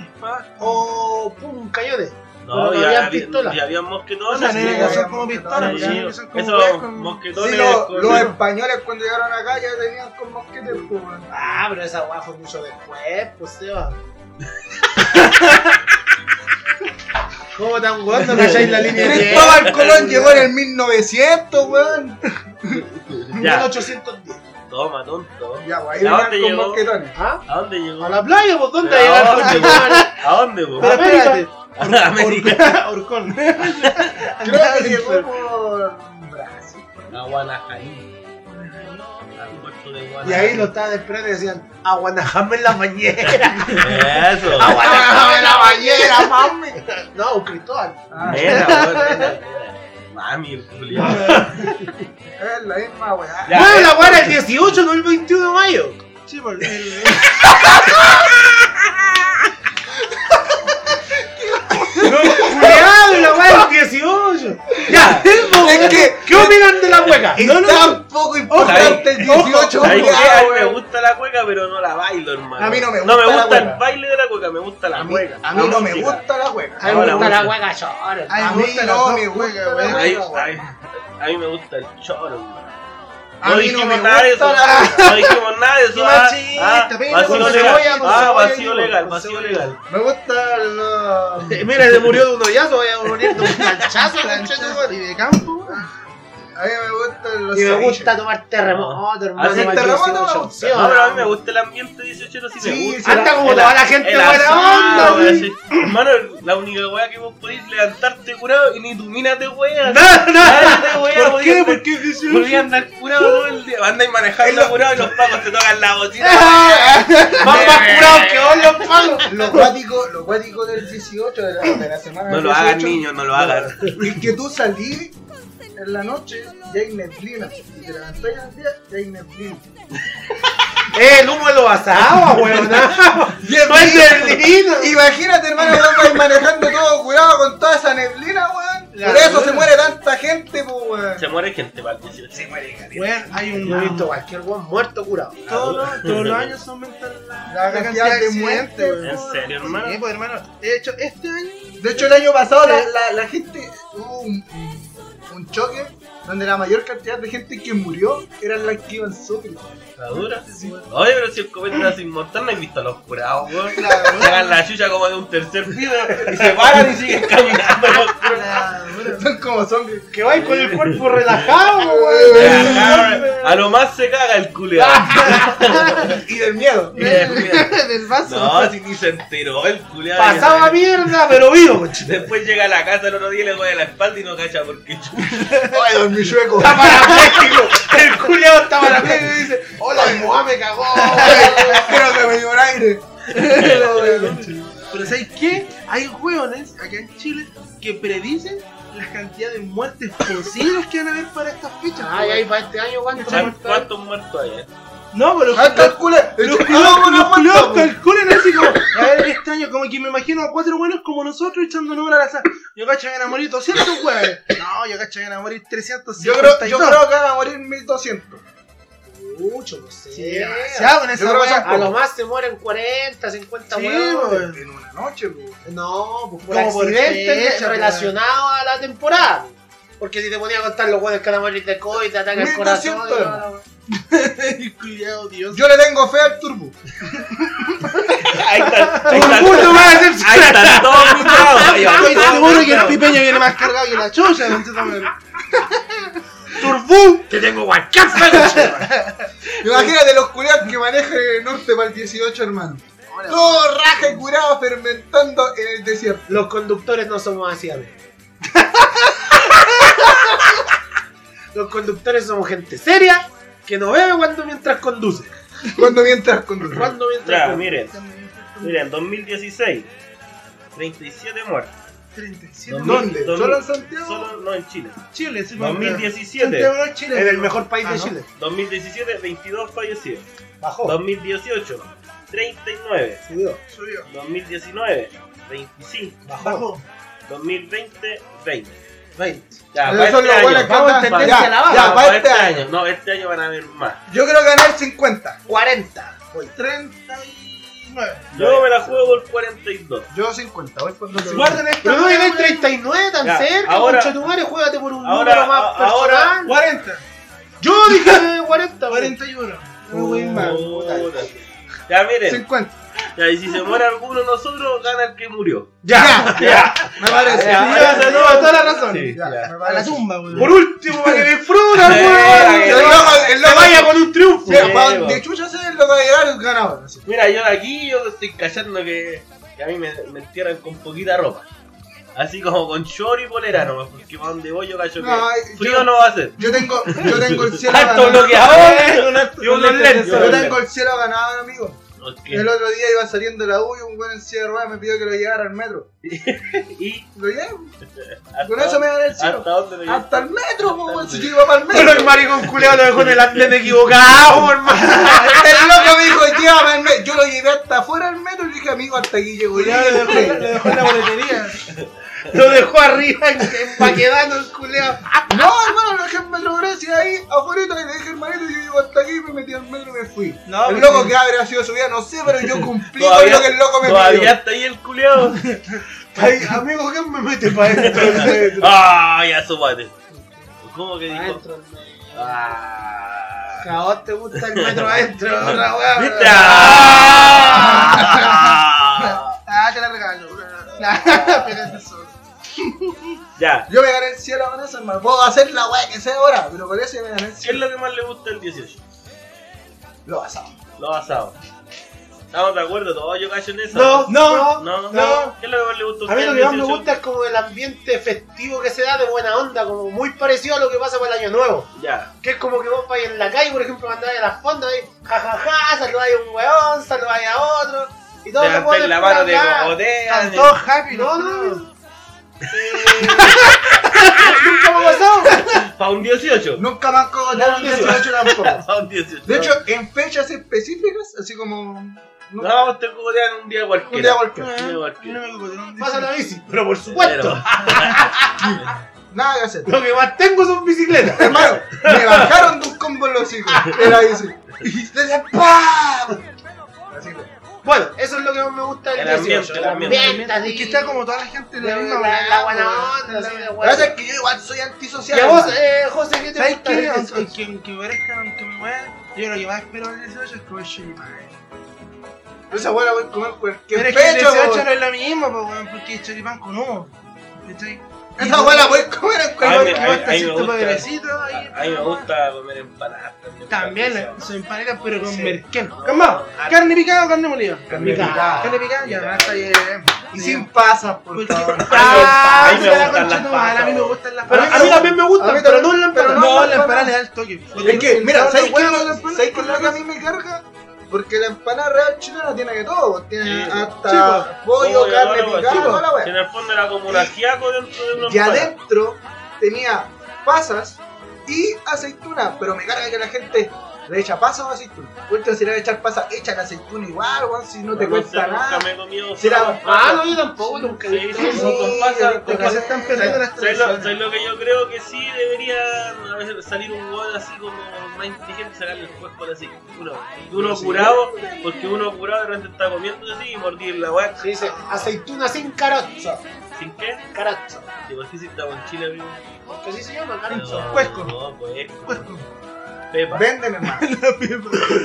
o pum, cañones. No, ya habían había, pistolas. ya habían O mosquetones. sea, sí, no, son como pistolas, esos mosquetones. Sí, los, con- los españoles cuando llegaron acá ya tenían con mosquetes, pues. Ah, pero esa weá fue mucho después, pues Seba. [LAUGHS] ¿Cómo tan weón no cacháis la línea de Cristóbal Colón llegó en el 1900, weón. Ya, 1810. toma, tonto. Ya, pues. ¿Ah? ¿A dónde llegó? A la playa, pues ¿dónde a ¿a llegar dónde. Pero América. espérate, A América. Orcón. [LAUGHS] Creo que llegó por Brasil. A Guanajarí. Y ahí lo estaban esperando y decían, aguanajame en la bañera. Eso. ¡Aguántame la bañera, mami! no. Ah, weón, nena, nena. Mami, el culiao. [LAUGHS] es la misma weá. Bueno, la weá era el 18, no el 21 de mayo. Sí, por el- [LAUGHS] Culeado, la weá era el 18. Ya, [LAUGHS] Es que ¿qué opinan de la hueca? es No, no, tan poco importante el 18, ¿Sabes qué? weá, A mí me gusta la cueca, pero no la bailo, hermano. A mí no me No me gusta gusta el baile de la cueca, me gusta la A mí, cueca. a mí no me gusta la hueca. A mí me gusta la hueca chora. Ay, A me mí gusta no la me gusta la ay, a mí me gusta el choro, hermano. A No mí no dijimos me nada de eso. gusta la- No dijimos nada de eso. [LAUGHS] Ah, ah, vacío legal. cebolla, Ah, vacío legal, vacío legal. Me gusta la... [LAUGHS] Mira, se murió de un hoyazo, vaya a morir de un planchazo, y de campo. A mí me gustan los Y me gusta tomar terremoto, hermano. Así tomar terremoto 18, me gusta. ¿sí o No, pero a mí me gusta el ambiente 18 sí, Sí, me gusta. sí, Anda como toda la gente el buena asado, onda. Hermano, la única weá que vos podéis levantarte curado y ni tu mina te wea. No, no. Nadie te wea, ¿Por qué? ¿Por qué es 18? Podías andar curado todo el día. Andáis manejando curado y los pacos te tocan la bocina. [LAUGHS] Más más curado que vos los pagos. Lo cuático, lo cuático del 18 de la, de la semana No lo hagan 18, niños, no lo hagan. Es que tú salís en la noche y hay neblina. Y te levantás al día y hay neblina. Eh, el humo de los asados, weón. No es neblina. Imagínate, hermano, vos manejando todo curado con toda esa neblina, weón. Por eso se muere tanta gente, pues, weón. Se muere gente para el 18. Se muere Weón, hay un. Visto cualquier weón muerto curado. Todos los, todos los años aumentan la, La cantidad de muertes, weón. ¿En serio, hermano? Sí, pues hermano. De hecho, este año. De hecho, el año pasado la, la, la gente hubo un, choque donde la mayor cantidad de gente que murió eran las que iban sobrios. ¿La dura? Oye, pero si el cometa nace inmortal, no he visto a los curados, weón. Claro, hagan la chucha como de un tercer piso y se paran y siguen caminando. los. Son como zombies. Que vais con el cuerpo relajado, weón. A lo más se caga el culeado. [LAUGHS] y del miedo. Del vaso. No, si ni se enteró el culeado. Pasaba mierda, pero vivo. Después llega a la casa el otro día y le duele la espalda y no cacha por qué chucha. [LAUGHS] Ay, dormí chueco. Está parapléjico. El culiao está parapléjico y dice: Hola, mi mamá me cagó. Creo que me dio un aire. Pero ¿sabes qué? Hay hueones acá en Chile que predicen las cantidades de muertes posibles que van a haber para estas fechas. Ay, ay, para este año, ¿cuánto? ¿Sabes ¿Cuántos muertos hay? eh? No, pero Ah, calcula. los Ah, bueno, los pues. calculan así como, a ver, este año como que me imagino a cuatro buenos como nosotros echando números al azar. Yo cacho que van a morir 200 hueones. No, yo cacho que van a morir 300. Yo creo, yo creo que van a morir 1200. Mucho, no sé. Sí, demasiado con Yo esa son A lo más se mueren 40, 50 Sí, huevos. weón. En una noche, pues. No, pues por Como por accidentes fecha, relacionados a la temporada. Porque si te ponía a contar los huevos que van a morir de COVID, te ataca el 1200 corazón. [LAUGHS] Dios. Yo le tengo fe al turbo. [LAUGHS] Ahí está. Ahí Todo está. Ahí están todos mis tragos. Ahí van Estoy seguro que el pipeño viene más cargado que la. Entonces, [LAUGHS] Turbú. Te tengo cualquier Imagínate los culiados que manejan en el norte para el 18, hermano. Todo raja y curado fermentando en el desierto. Los conductores no somos así, amigo. Los conductores somos gente seria que no bebe cuando mientras conduce. Cuando mientras conduce. Cuando mientras Ya, conduce. miren. Miren, 2016. 37 muertos. 37. Dos ¿Dónde? Dos ¿Solo en Santiago? Solo no en Chile. Chile, sí, 2017. Santiago no es Chile. En el mejor país Ah, de ¿no? Chile. 2017, 22 fallecidos. Bajó. 2018, 39. Subió. Subió. 2019, 25. Bajó. 2020, 20. 20. Ya, Esos para este los buenos año. que Vamos en tendencia ya, a la baja. ya, para este este año. año. No, este año van a haber más. Yo creo ganar 50. 40. 39. Yo me la juego por 42. Yo 50. Voy por donde Guarden esta. Pero no wea, llegáis wea. 39 tan Ya, cerca, ahora- concha tu madre, juégate por un ahora- número más a- ahora- personal. 40. Yo dije 40. 41. No voy más. Puta. Ya miren, 50. Ya, y si se muere alguno de nosotros, gana el que murió. Ya, Ya. me parece. Ya, ya, ya, ya. toda la razón. Sí, Ya, ya. me A la tumba, weón. Por último, para que disfrutan, Eh, weón. el loco- vaya- el que loco- vaya con un triunfo. Sí, donde chucha se lo va a llegar el ganador. así. Mira, yo de aquí yo estoy cachando que, que a mí me, me entierran con poquita ropa. Así como con short y polera nomás, porque para donde voy yo cacho que No, frío yo- no va a ser. Yo tengo, yo tengo el cielo ganado. bloqueador y unos lentes. Yo tengo el cielo ganado, amigo. El otro día iba saliendo de la U y un buen en silla de ruedas me pidió que lo llevara al metro. [LAUGHS] Y Lo llevo. [LAUGHS] Con eso me dan el cielo. ¿Hasta dónde lo? Hasta el metro, weón, el si metro. yo iba para el Pero el metro. maricón culeado lo dejó en el andén equivocado, [LAUGHS] hermano. El loco me dijo, llévame al metro. Yo lo llevé hasta afuera del metro y le dije, amigo, hasta aquí llego. Ya le dejó, le dejó en la boletería. Lo dejó arriba en, en Baquedano el culeado. No, hermano, lo dejé en Metro Grecia ahí, afuera, y le dije, hermanito, yo llego hasta aquí, me metí al metro y me fui. No, el porque- loco que habría sido su vida, no sé, pero yo cumplí con Todavía, lo que el loco me todavía pidió. está ahí el culiao. [LAUGHS] Ay, amigo, ¿qué me mete para metro? [LAUGHS] ah, ya súbate. ¿Cómo que dijo? Ah. A vos te gusta el metro adentro, [LAUGHS] otra weá. ¿Viste? Ah. Ah, te la regalo. Pégate solo. [LAUGHS] Ya. Yo me gané el cielo con eso, hermano. Puedo hacer la weá que sea ahora, pero con eso yo me gané el ¿Qué es cielo. lo que más le gusta del 18? Lo basado. Lo basado. ¿Estamos de acuerdo? Todos yo cacho en eso. No, No. No, no. ¿Qué es lo que más le gusta a A mí lo que más me 18? gusta es como el ambiente festivo que se da de buena onda, como muy parecido a lo que pasa con el año nuevo. Ya. Que es como que vos vais en la calle, por ejemplo, mandáis a las fondas, ahí, jajaja, saludáis a un weón, saludáis a otro, y todos se Levantáis ponen la por mano de acá. cogotea. Están todos happy, No, ¿no? No. Eh, Nunca me ha pasado. Para un 18. Nunca más cogotearon el 18 tampoco. Para un 18. [LAUGHS] De hecho, en fechas específicas, así como. No, te cogotean un día cualquiera. Un día cualquiera. Un día No cualquiera. me cogotearon. Pasa la bici, pero por supuesto. [LAUGHS] Nada que hacer. Lo que más tengo son bicicletas. Hermano, me bajaron de un combo en los hijos. Era bici. Y ¡pam! Así fue. Bueno, eso es lo que más me gusta del El ambiente, 18. el ambiente. así. Es que está como toda la gente en la, la misma la, la buena onda, de que weón. pasa es que yo igual soy antisocial. Y a vos, eh, José, ¿qué te ¿Sabes gusta qué? del Aunque 18? que, que parezca, aunque me yo lo que más espero del 18 es comer choripán. Esa la voy a comer cualquier Pero es que el fecha, 18 weón. no es lo mismo, porque es choripán con humo. ¿Cachai? Esa weá la voy a comer en cualquier Igual- a mí- igual a mí me gusta- bebecito ahí. A mí me gusta comer empanadas también. También son empanadas, pero con Sí. merquén. Calmado. ¿Carne picada o carne molida? Carne Picada. Carne picada, ya, bien. Y sin pasas, por favor. Ah, [LAUGHS] a mí me gustan concha las pasas, A mí me weón. gustan las Pero pasas. a mí también me A gusta, mí pero no en la empanada. No, la empanada le da el toque. Es que, mira, ¿sabes qué es lo- empanada ¿sabes qué es con lo la que a mí me carga? Porque la empanada real chilena tiene de todo. Tiene Sí. hasta Sí, pollo, carne no, picada, la que weá. En el fondo era como un ajiaco dentro de una Y empanada. adentro tenía pasas y aceituna. Pero me carga que la gente le echa pasas o aceituna. Cuenta si le va a echar pasas, echa la aceituna igual, weón, si no te No cuesta sé, nada. Nunca me he comido Será- solo Ah, no, yo tampoco, nunca he Sí, visto sí, eso. sí. con Porque se están perdiendo las ¿Sabes lo, tradiciones. sabes lo que yo creo que sí debería a veces salir un gol así como más inteligente y sacarle el cuerpo así? Uno, uno Sí. curado, porque uno curado de repente está comiendo así y mordir la weá. Se dice aceituna sin carozo. ¿Sin qué? Carozo. ¿Y por qué si estamos en Chile, amigo? Porque así se llama, carozo. No, Cuesco. No, pues. Cuesco. Pepa. Venden, hermano. [LAUGHS]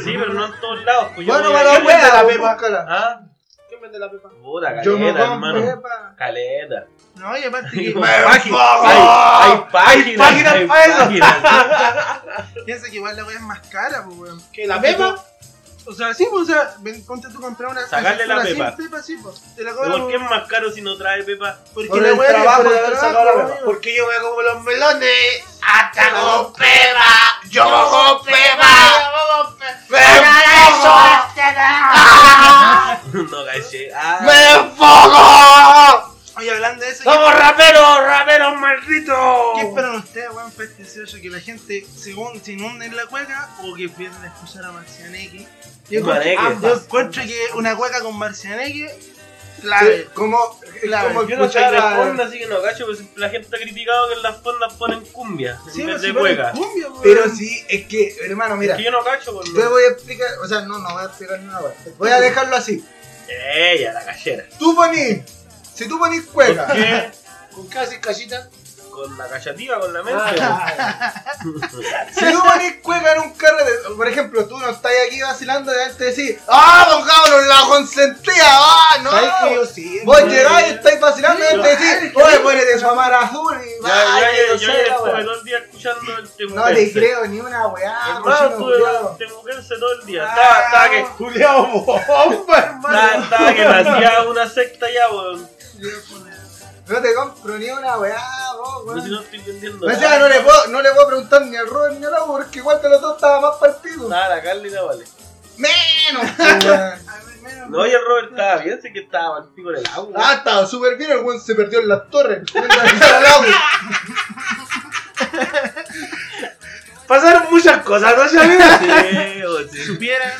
Sí, pero no en todos lados. Pues yo Bueno, voy a- para ¿Quién vende la la pepa? búscala. Ah, ¿Quién vende la pepa? puta, Yo me caleta, hermano. pepa. Caleta. No, y aparte Hay que. páginas, hay, hay páginas, páginas hay para eso. páginas. [LAUGHS] Piensa que igual la weá es más cara, pues weón. ¿Que la pepa? O sea, sí, pues, o sea, ven, ponte tú a comprar una. Sacarle la una pepa. sin pepa, sí, pues. Te la ¿Y cobran. ¿Por qué es más caro si no trae pepa? Porque Por la el trabajo de haber sacado la pepa. Porque yo me como los melones hasta con pepa. Yo con pepa. [LAUGHS] no caché. Ah, ¡Me enfoco! Oye, hablando de eso, ¡Somos raperos, raperos malditos! ¿qué esperan ustedes, weón, para este 18? Que la gente se, un- se inunde en la cueca o que pierdan a escuchar a Marcianeque? Yo encuentro, Maneque. ah, yo encuentro que una cueca con Marcianeque, clave. Como, como Yo no soy escuchar de a- fonda, así que no cacho, pues la gente ha criticado que en las fondas ponen cumbia Sí, en vez pues, de cumbia, weón. Pero sí, es que, hermano, mira. Es que yo no cacho, pues Te voy a explicar, o sea, no, no voy a explicar wea. Voy a dejarlo así. Ella, la cachera. Tú ponís, si tú ponís ¿Por cueca, qué? ¿Con qué [LAUGHS] haces cachita? Con la cachativa, con la mente. Ah, [LAUGHS] si tú ponís cueca en un carrete, por ejemplo, tú no estás aquí vacilando y te decís, ¡Ah, don cabrón, la consentía! ¡Ah, ¿Sabes que no! yo sí? Vos llegáis y estáis vacilando y te decís, oye, ponete su amar azul y Ya, ya, ya, no yo estuve todo el día escuchando el No te creo ni una weá, Hermano, cochino estuve culiao. temuquense todo el día. Estaba, estaba que, bomba, [LAUGHS] hermano. estaba, que nacía una secta ya, weón. No te compro ni una weá, vos, No sé si weón. no estoy vendiendo. O sea, no le, puedo, no le puedo preguntar ni al Robert ni al Agua porque igual de los dos estaba más partido. Nada, la Carly la vale. Menos, [LAUGHS] weón. No, y el Robert estaba bien, sé que estaba pico en el agua. Ah, estaba súper bien, el weón se perdió en las torres. [LAUGHS] agua. Pasaron muchas cosas, ¿no, Xavier? [LAUGHS] Sí, o sí. Supieran.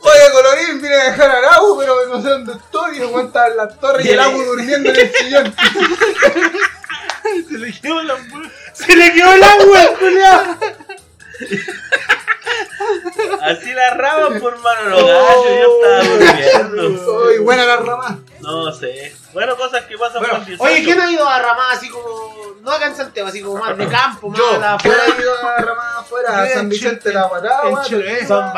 Oye, Colorín, vine a dejar al agua, pero no sé dónde estoy. Y estaba en las torres y el agua durmiendo en el sillón. Se le quedó la puerta. Se le quedó el agua, Julián. Así la rama por mano los gallos, yo estaba durmiendo. Uy, buena la rama. No sé. Bueno, cosas que pasan Bueno, por el 18. Oye, ¿quién ha ido a Ramada así como, no acá en Santiago, así como más de campo, más Yo, de la yo afuera? he ido a Ramada afuera, San en Vicente de la Guatá, en weón.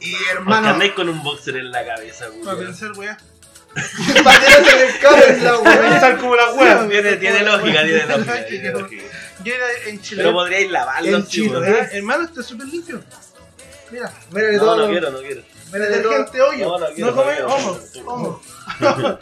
Y hermano, andáis con un boxer en la cabeza, Para weón. pensar, weá. Para que no se le escape la weá. Pensar como la wea. Tiene, tiene lógica, tiene lógica. Que tiene yo- lógica. Yo era en Chile. Pero podríais lavarlo, En Chile. Ah, Hermano, está súper limpio. Mira, Mira de No, todo. no quiero, no quiero. Mira detergente hoyo. No, no quiero, No come, no ojo, quiero. ojo. [LAUGHS]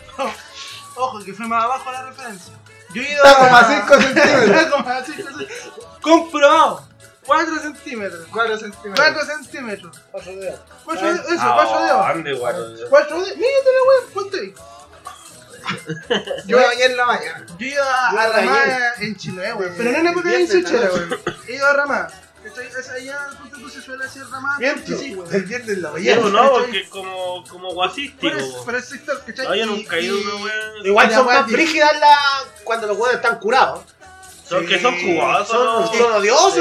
Ojo, que fue más abajo la referencia. Yo he ido a 5 centímetros. Está como a 5 [LAUGHS] centímetros. Comprobado. 4 centímetros. 4 centímetros. 4 centímetros. Paso de- 4 de, eso, Ah, 4 dedos. ¿Dónde, weón? 4 dedos. Mírate la wea, ponte ahí. Yo me bañé en la mañana. Yo ido a, ramar en Chiloé, weón. Pero no en época de insuchera, weón. He ido a ramar. Allá, ponte tú, se suele hacer ramar. Miento. Sí, weón. El viernes en la mañana. no, porque es como, como guasístico. weón. por el sector, ¿cachai? No, yo Y- nunca he ido weón. Igual son más brígidas la... cuando los huevos están curados. Son que son jugosos, Son, son odiosos.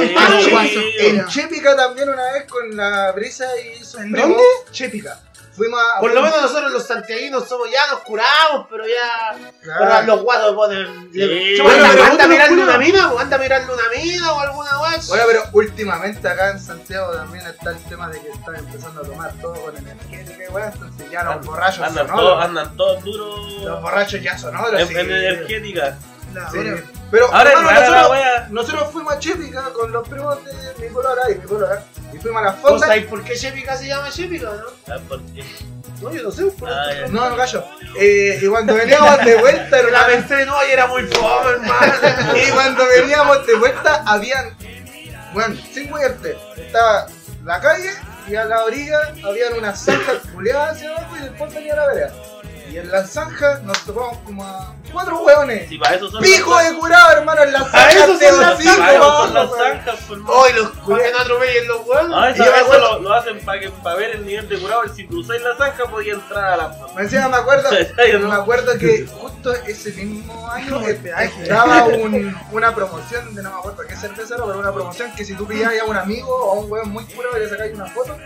En Chépica también una vez con la brisa y sus ¿En dónde? Chépica. Fuimos a. Por lo menos nosotros los santiaguinos somos ya nos curamos, pero ya. Pero los guados ponen. Sí. Bueno, anda, pero anda otro mirando una mina, o anda mirando una mina o alguna wea. Bueno, pero últimamente acá en Santiago también está el tema de que están empezando a tomar todo con energética y weá, entonces ya los borrachos Andan son todos, otros. andan todos Los duros borrachos ya son otros. en, sí. en energética. La Sí. hora. Pero Ahora es la nosotros, wea. nosotros fuimos a Chépica con los primos de mi polola y mi polola y fuimos a la ¿Vos fonda. sabés por qué Shepica se llama Shepica, no? ¿Sabes por qué? No, yo no sé. Por Ah, ya. No, no callo. Eh, y cuando veníamos de vuelta, la hermano, pensé, no, y era muy fome, hermano. y cuando veníamos de vuelta, habían, bueno, sin huirte, estaba la calle y a la orilla habían unas zanjas culeadas hacia abajo y después venía la vereda. Y en las zanjas nos topamos como a cuatro hueones. Si para eso son Pico las de curado, hermano, en las A zanjas eso son las hocico, Para eso vamos, son las weón. zanjas. Hoy los que no atropellen los huevos. Ah, eso, eso lo, lo hacen para que para ver el nivel de curado. y Si cruzáis la zanja, podía entrar a la. Me encima me acuerdo, [LAUGHS] me acuerdo que justo ese mismo año peaje. estaba un- una promoción de no me acuerdo qué cerveza era, pero una promoción que si tú pillabas a un amigo o a un weón muy curado y le sacáis una foto,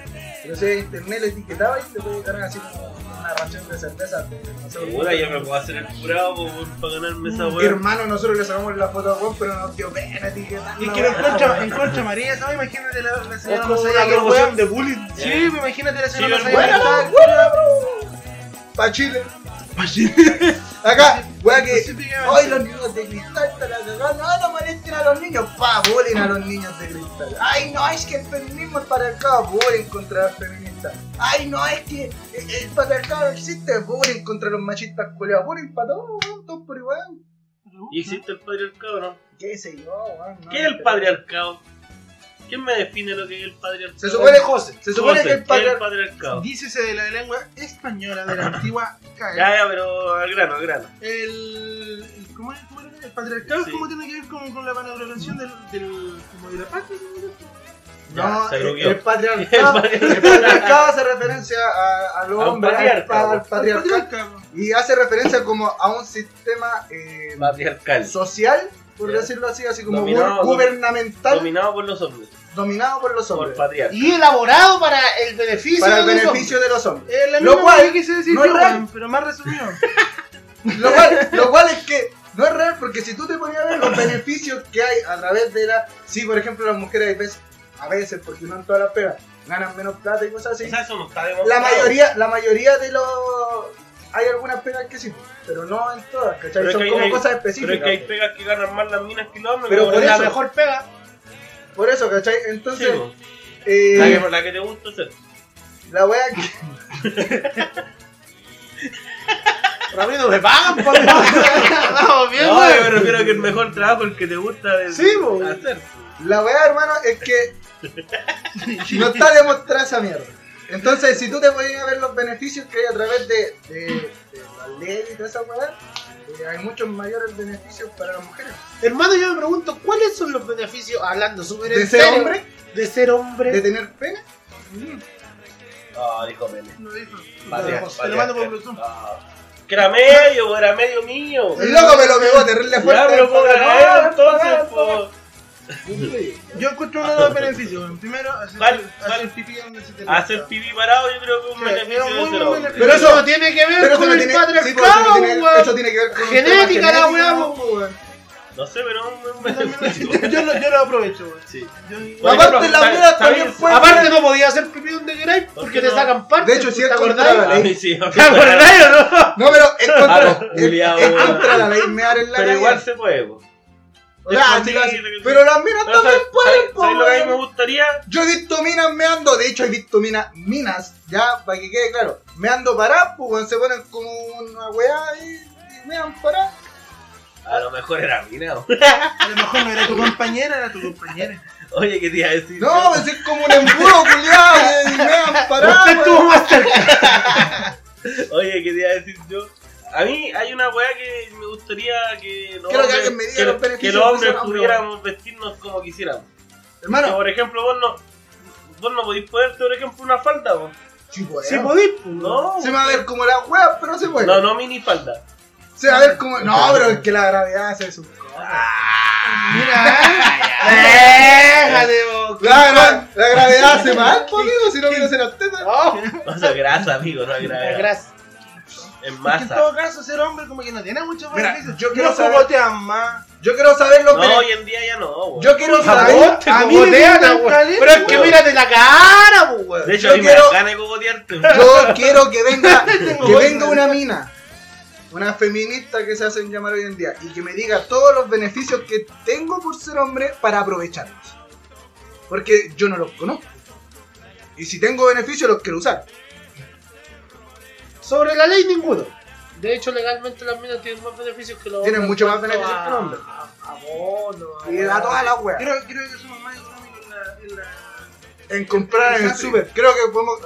lo sé, internet le etiquetaba y te podía ganar así como una ración de cerveza. no sé, Segura, yo me puedo hacer el curado para ganarme esa weá. hermano, nosotros le sacamos la foto a weón, pero nos dio pena etiquetar. Y que lo encuentra, encuentra María, ¿no? Imagínate la, la Es señora como más allá una que el promoción weón. de bullying. Sí, pues imagínate la señora más allá que Bueno, está. bueno, bro. Pa' Chile. Acá, weá que. Hoy los niños de cristal están la cagada. No, no molesten a los niños. Pa, bullying a los niños de cristal. Ay, no, es que el feminismo es patriarcado. Bullying contra las feministas. Ay, no, es que el patriarcado existe. Bullying contra los machistas culeados. Bullying para todos, weón, todos por igual. ¿Y existe el patriarcado no? ¿Qué sé yo, weón? no ¿Qué es el patriarcado? ¿Quién me define lo que es el patriarcado? Se supone, José. se supone José, que el ¿qué es el patriarcado. Dícese de la lengua española de la antigua CAE. Ya, ya, pero al grano, al grano. El, ¿cómo, es- cómo era? el patriarcado Sí. cómo tiene que ver con, con la valoración del, del, como de la patria? ¿no? No, se el, el patriarcado, [LAUGHS] El el patriarcado hace referencia a, a los A un hombres, al, patriarca, al patriarcado, Patriarcado. y hace referencia como a un sistema eh, Patriarcal. social, por decirlo así, así como Dominado, gu- gubernamental, Dominado por los hombres. dominado por los Por hombres, patriarca. Y elaborado para el beneficio para el de los beneficio de los hombres. Eh, Lo cual quise decir no es real. pero más resumido. [LAUGHS] Lo cual, lo cual es que no es real porque si tú te ponías a ver los beneficios que hay a través de la... Sí, por ejemplo, las mujeres a veces, a veces porque no en todas las pegas, ganan menos plata y cosas así. O sea, eso no está La mayoría, la mayoría de los... Hay algunas pegas que sí, pero no en todas, ¿cachai? Pero es Son que como hay- cosas Pero específicas. es que hay pegas que ganan más las minas que los hombres. Pero por la eso- la mejor pega. Por eso, ¿cachai? Entonces, eh, la, que, la que te gusta hacer. la wea que... [LAUGHS] Ramiro me pagan, por [LAUGHS] Vamos bien, No, yo me refiero a que el mejor trabajo es el que te gusta de, Sí, hacer. La weá, hermano, es que [LAUGHS] no está demostrada esa mierda. Entonces, si tú te podías ver los beneficios que hay a través de, de, de la ley y toda esa weá, eh, hay muchos mayores beneficios para las mujeres. Hermano, yo me pregunto, ¿cuáles son los beneficios, hablando súper en De ser serio, hombre, de ser hombre? de tener pene. Ah, dijo Pene. Lo dijo. Lo mando por Bluetooth. Ah. Que era medio, era medio mío. El loco me lo pegó terrible fuerte. Ya, pero No, no, entonces, no, po. Yo encuentro uno de los beneficios. weón. Primero, hacer, ¿Cuál? hacer ¿Cuál? pipí donde se te Hacer gusta. pipí parado yo creo que es un Sí, beneficio de. Pero eso no tiene que ver Pero con el tiene, sí, eso, patriarcado, tiene weón. eso tiene que ver con Genética, la weá, weón. No sé, pero un- un beneficio. Yo lo, yo lo aprovecho, weón. Sí. Yo- Aparte, minas ¿sabes- también pueden- Aparte no podía hacer pipí donde queráis porque te no? sacan parte. De hecho, si ¿te es contra acordáis? la ley. [LAUGHS] ¿Te acordáis o no? No, pero es Ah, contra, no, es, culiao, es weón. contra la ley mear en la Pero igual se puede, po. Ya, sí, pero las minas Pero también ¿sabes- pueden, ¿sabes- po, ¿sabes lo que a mí me gustaría? Yo he visto minas meando, de hecho he visto minas, minas, ya, para que quede claro, meando paradas, pues weón, se ponen como una weá y, y mean paradas. A lo mejor era mina, po. [LAUGHS] A lo mejor no era tu compañera, era tu compañera. Oye, ¿qué te iba a decir? No, pues es como un embudo culiado y, mean paradas. Usted estuvo weón. más cerca. [LAUGHS] Oye, ¿qué te iba a decir yo? A mí hay una weá que me gustaría que los hombres, alguien me diga que- los que hombres pudiéramos vestirnos como quisiéramos. Que, Hermano, por ejemplo, vos no, vos no podéis ponerte, por ejemplo, una falda, vos. sí, Si weón. podís, pues. No, Se va a ver como la weá, pero se puede. no, no mini falda. Se va a ver como. No, [LAUGHS] pero es que la gravedad hace su [LAUGHS] Déjate, vos. La, gra- la gravedad hace mal, [LAUGHS] amigo, si no miro se las tetas. Oh, No, eso es grasa, amigo, no es grasa. Que en masa. todo caso, ser hombre como que no tiene mucho Mira, beneficio. yo quiero cogotean más. Yo quiero saber los No, beneficios. hoy en día ya no, weón. Yo quiero A saber. vos te a mí me cogotean, weón. Pero es que mírate la cara, weón. De hecho, yo a mí quiero- me de cogotearte. Yo quiero que venga, [LAUGHS] que venga una mina, una feminista que se hacen llamar hoy en día, y que me diga todos los beneficios que tengo por ser hombre para aprovecharlos. Porque yo no los conozco. Y si tengo beneficios los quiero usar. Sobre la ley, ninguno. De hecho, legalmente las minas tienen más beneficios que los Tienen hombres mucho más beneficios que los hombres. A, a bono, a Y a todas las weas. Creo, creo que somos más económicos en la. En la... En comprar en el super. Creo que podemos.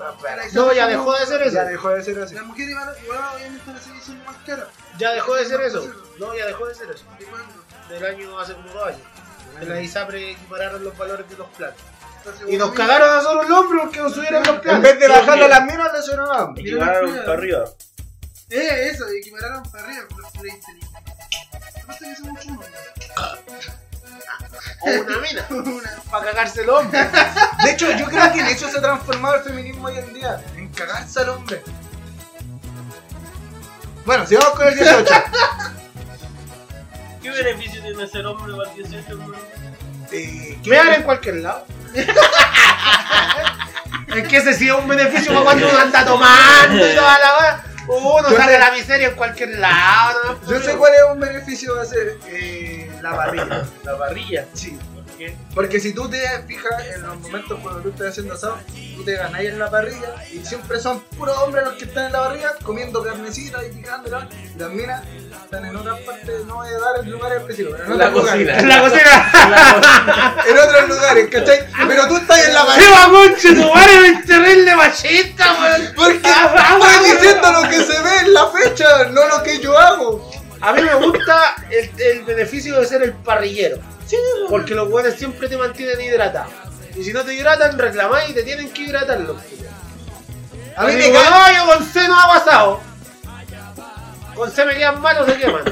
No, ya dejó de ser eso. Ya dejó de ser así. Las mujeres igual, igual obviamente a seguir siendo más caras. Ya dejó de ser eso. No, ya dejó de ser eso. ¿De cuándo? Del año hace como dos años. En la ISAPRE equipararon los valores de los planes. Y nos cagaron a nosotros el hombro porque nos subieron los En planes. vez de bajarle a las minas, le sonaban. Y llevaron para arriba. Eh, eso, equipararon para arriba. Pero pero inteligente. Lo que pasa es que somos chumos. O una mina. [LAUGHS] Una- Para cagarse el hombre. De hecho, yo creo que en eso se ha transformado el feminismo hoy en día. En cagarse al hombre. Bueno, sigamos con el 18. ¿Qué beneficio tiene ser hombre para el 18, ¿qué- Vean en cualquier lado. [LAUGHS] es que ese sí es un beneficio para cuando uno anda tomando y toda la hora. Uno sale de la miseria en cualquier lado. ¿no? Yo sé cuál es un beneficio de hacer eh, la parrilla. La parrilla. Sí. ¿Por qué? Porque si tú te fijas en los momentos cuando tú estás haciendo asado, tú te ganas en la parrilla y siempre son puros hombres los que están en la parrilla comiendo carnecita y picándola. Y las minas están en otras partes, no voy a dar lugares específicos, pero en La otros cocina. lugares. En la cocina. La [LAUGHS] cocina. En otros lugares, ¿cachai? Pero tú estás en la ¡Se parrilla. va conche tu madre! ¡Me en la machista, weón! Porque estoy diciendo lo que se ve en la fecha, no lo que yo hago. A mí me gusta el, el beneficio de ser el parrillero. Porque los buenos siempre te mantienen hidratado. Y si no te hidratan, reclamáis y te tienen que hidratar los culiados. A mí me Digo, no, yo con C no ha pasado. Con C me quedan malos, se queman.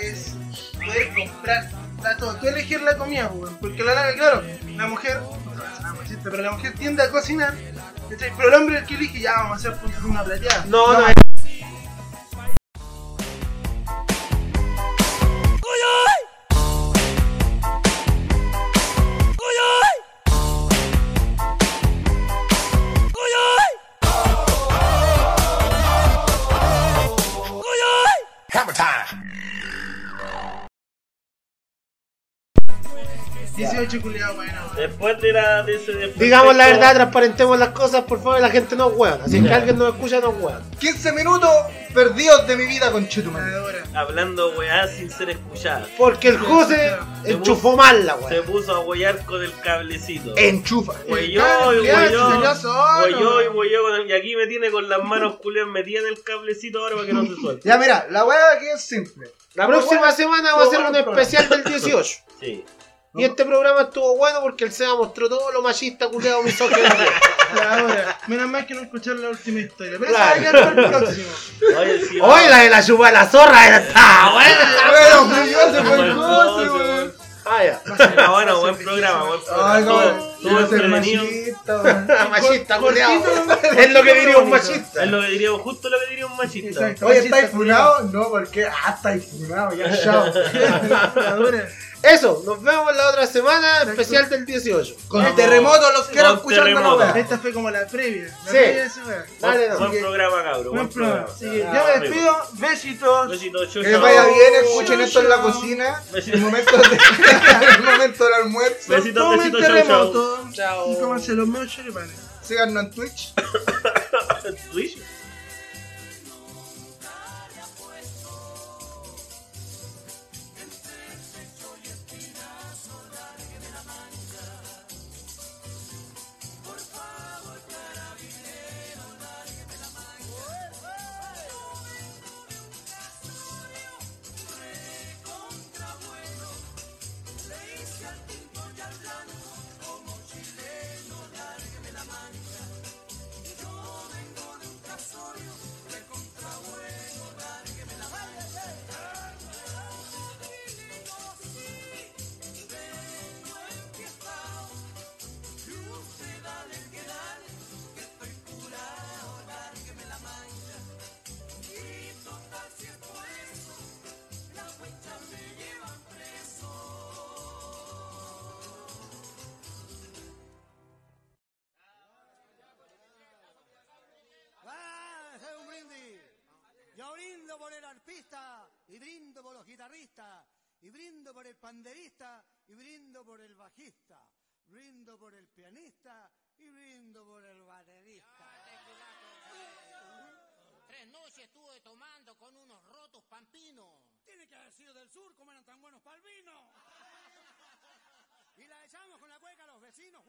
Es poder comprar. todo, tú elegir la comida, weón. Porque la larga, claro, la mujer, no, pero la mujer tiende a cocinar, pero el hombre es el que elige, ya vamos a hacer una plateada. No, no, Hammer 18 culiados, bueno. Después de la de ese después Digamos la verdad, transparentemos las cosas, por favor, la gente no es hueón. Así que Ya. alguien nos escucha, no es hueón. 15 minutos perdidos de mi vida con Chetumal. Hablando weá sin ser escuchada. Porque el José enchufó mal la Se weón. puso a huellar con el cablecito. Enchufa. Huelló y ¿qué hace, huelló. solo? Huelló y huelló con el- y aquí me tiene con las manos culiadas metidas en el cablecito ahora para que no se suelte. Ya mira, la weá aquí es simple. La próxima semana va a ser un especial del 18. Sí. Y este programa estuvo bueno porque el SEA mostró todo lo machista, culeado, misógino. [LAUGHS] ahora, menos mal que no escuchar la última historia. Pero Claro. va a quedar para el próximo. Oye, sí. Oye, la de la chupa de la zorra era está buena. Bueno, ya se fue el Buen goce, goce, weón. weón. Ah, ya. Ah, bueno, buen programa, buen programa. Ser entretenido. machista. [LAUGHS] Machista. [LAUGHS] Es lo que diría un machista. Es lo que diríamos, justo lo que diría un machista. Exacto. Oye, ¿estáis funados? No, porque. Ah, estáis funados, ya, chao. Eso, nos vemos la otra semana, especial del 18. Con Vamos. terremoto los quiero escuchando la terremoto. weá. Esta fue como la previa. La Sí. previa de. Dale, Buen, no. buen programa, cabrón. Buen programa. programa. Así que Ah, yo me amigo. despido. Besitos. Besitos, Que les vaya bien, escuchen esto en la cocina. Besitos. En momento, de, [LAUGHS] en momento del almuerzo. Besitos, besitos, chau, chau. terremoto. Chao. Y cómanse los meos choripanes. Síganos en. Twitch. [LAUGHS] y brindo por el panderista, y brindo por el bajista, brindo por el pianista, y brindo por el baterista. Tres noches estuve tomando con unos rotos pampinos. Tiene que haber sido del sur, como eran tan buenos pa'l vino. [LAUGHS] Y la echamos con la cueca a los vecinos.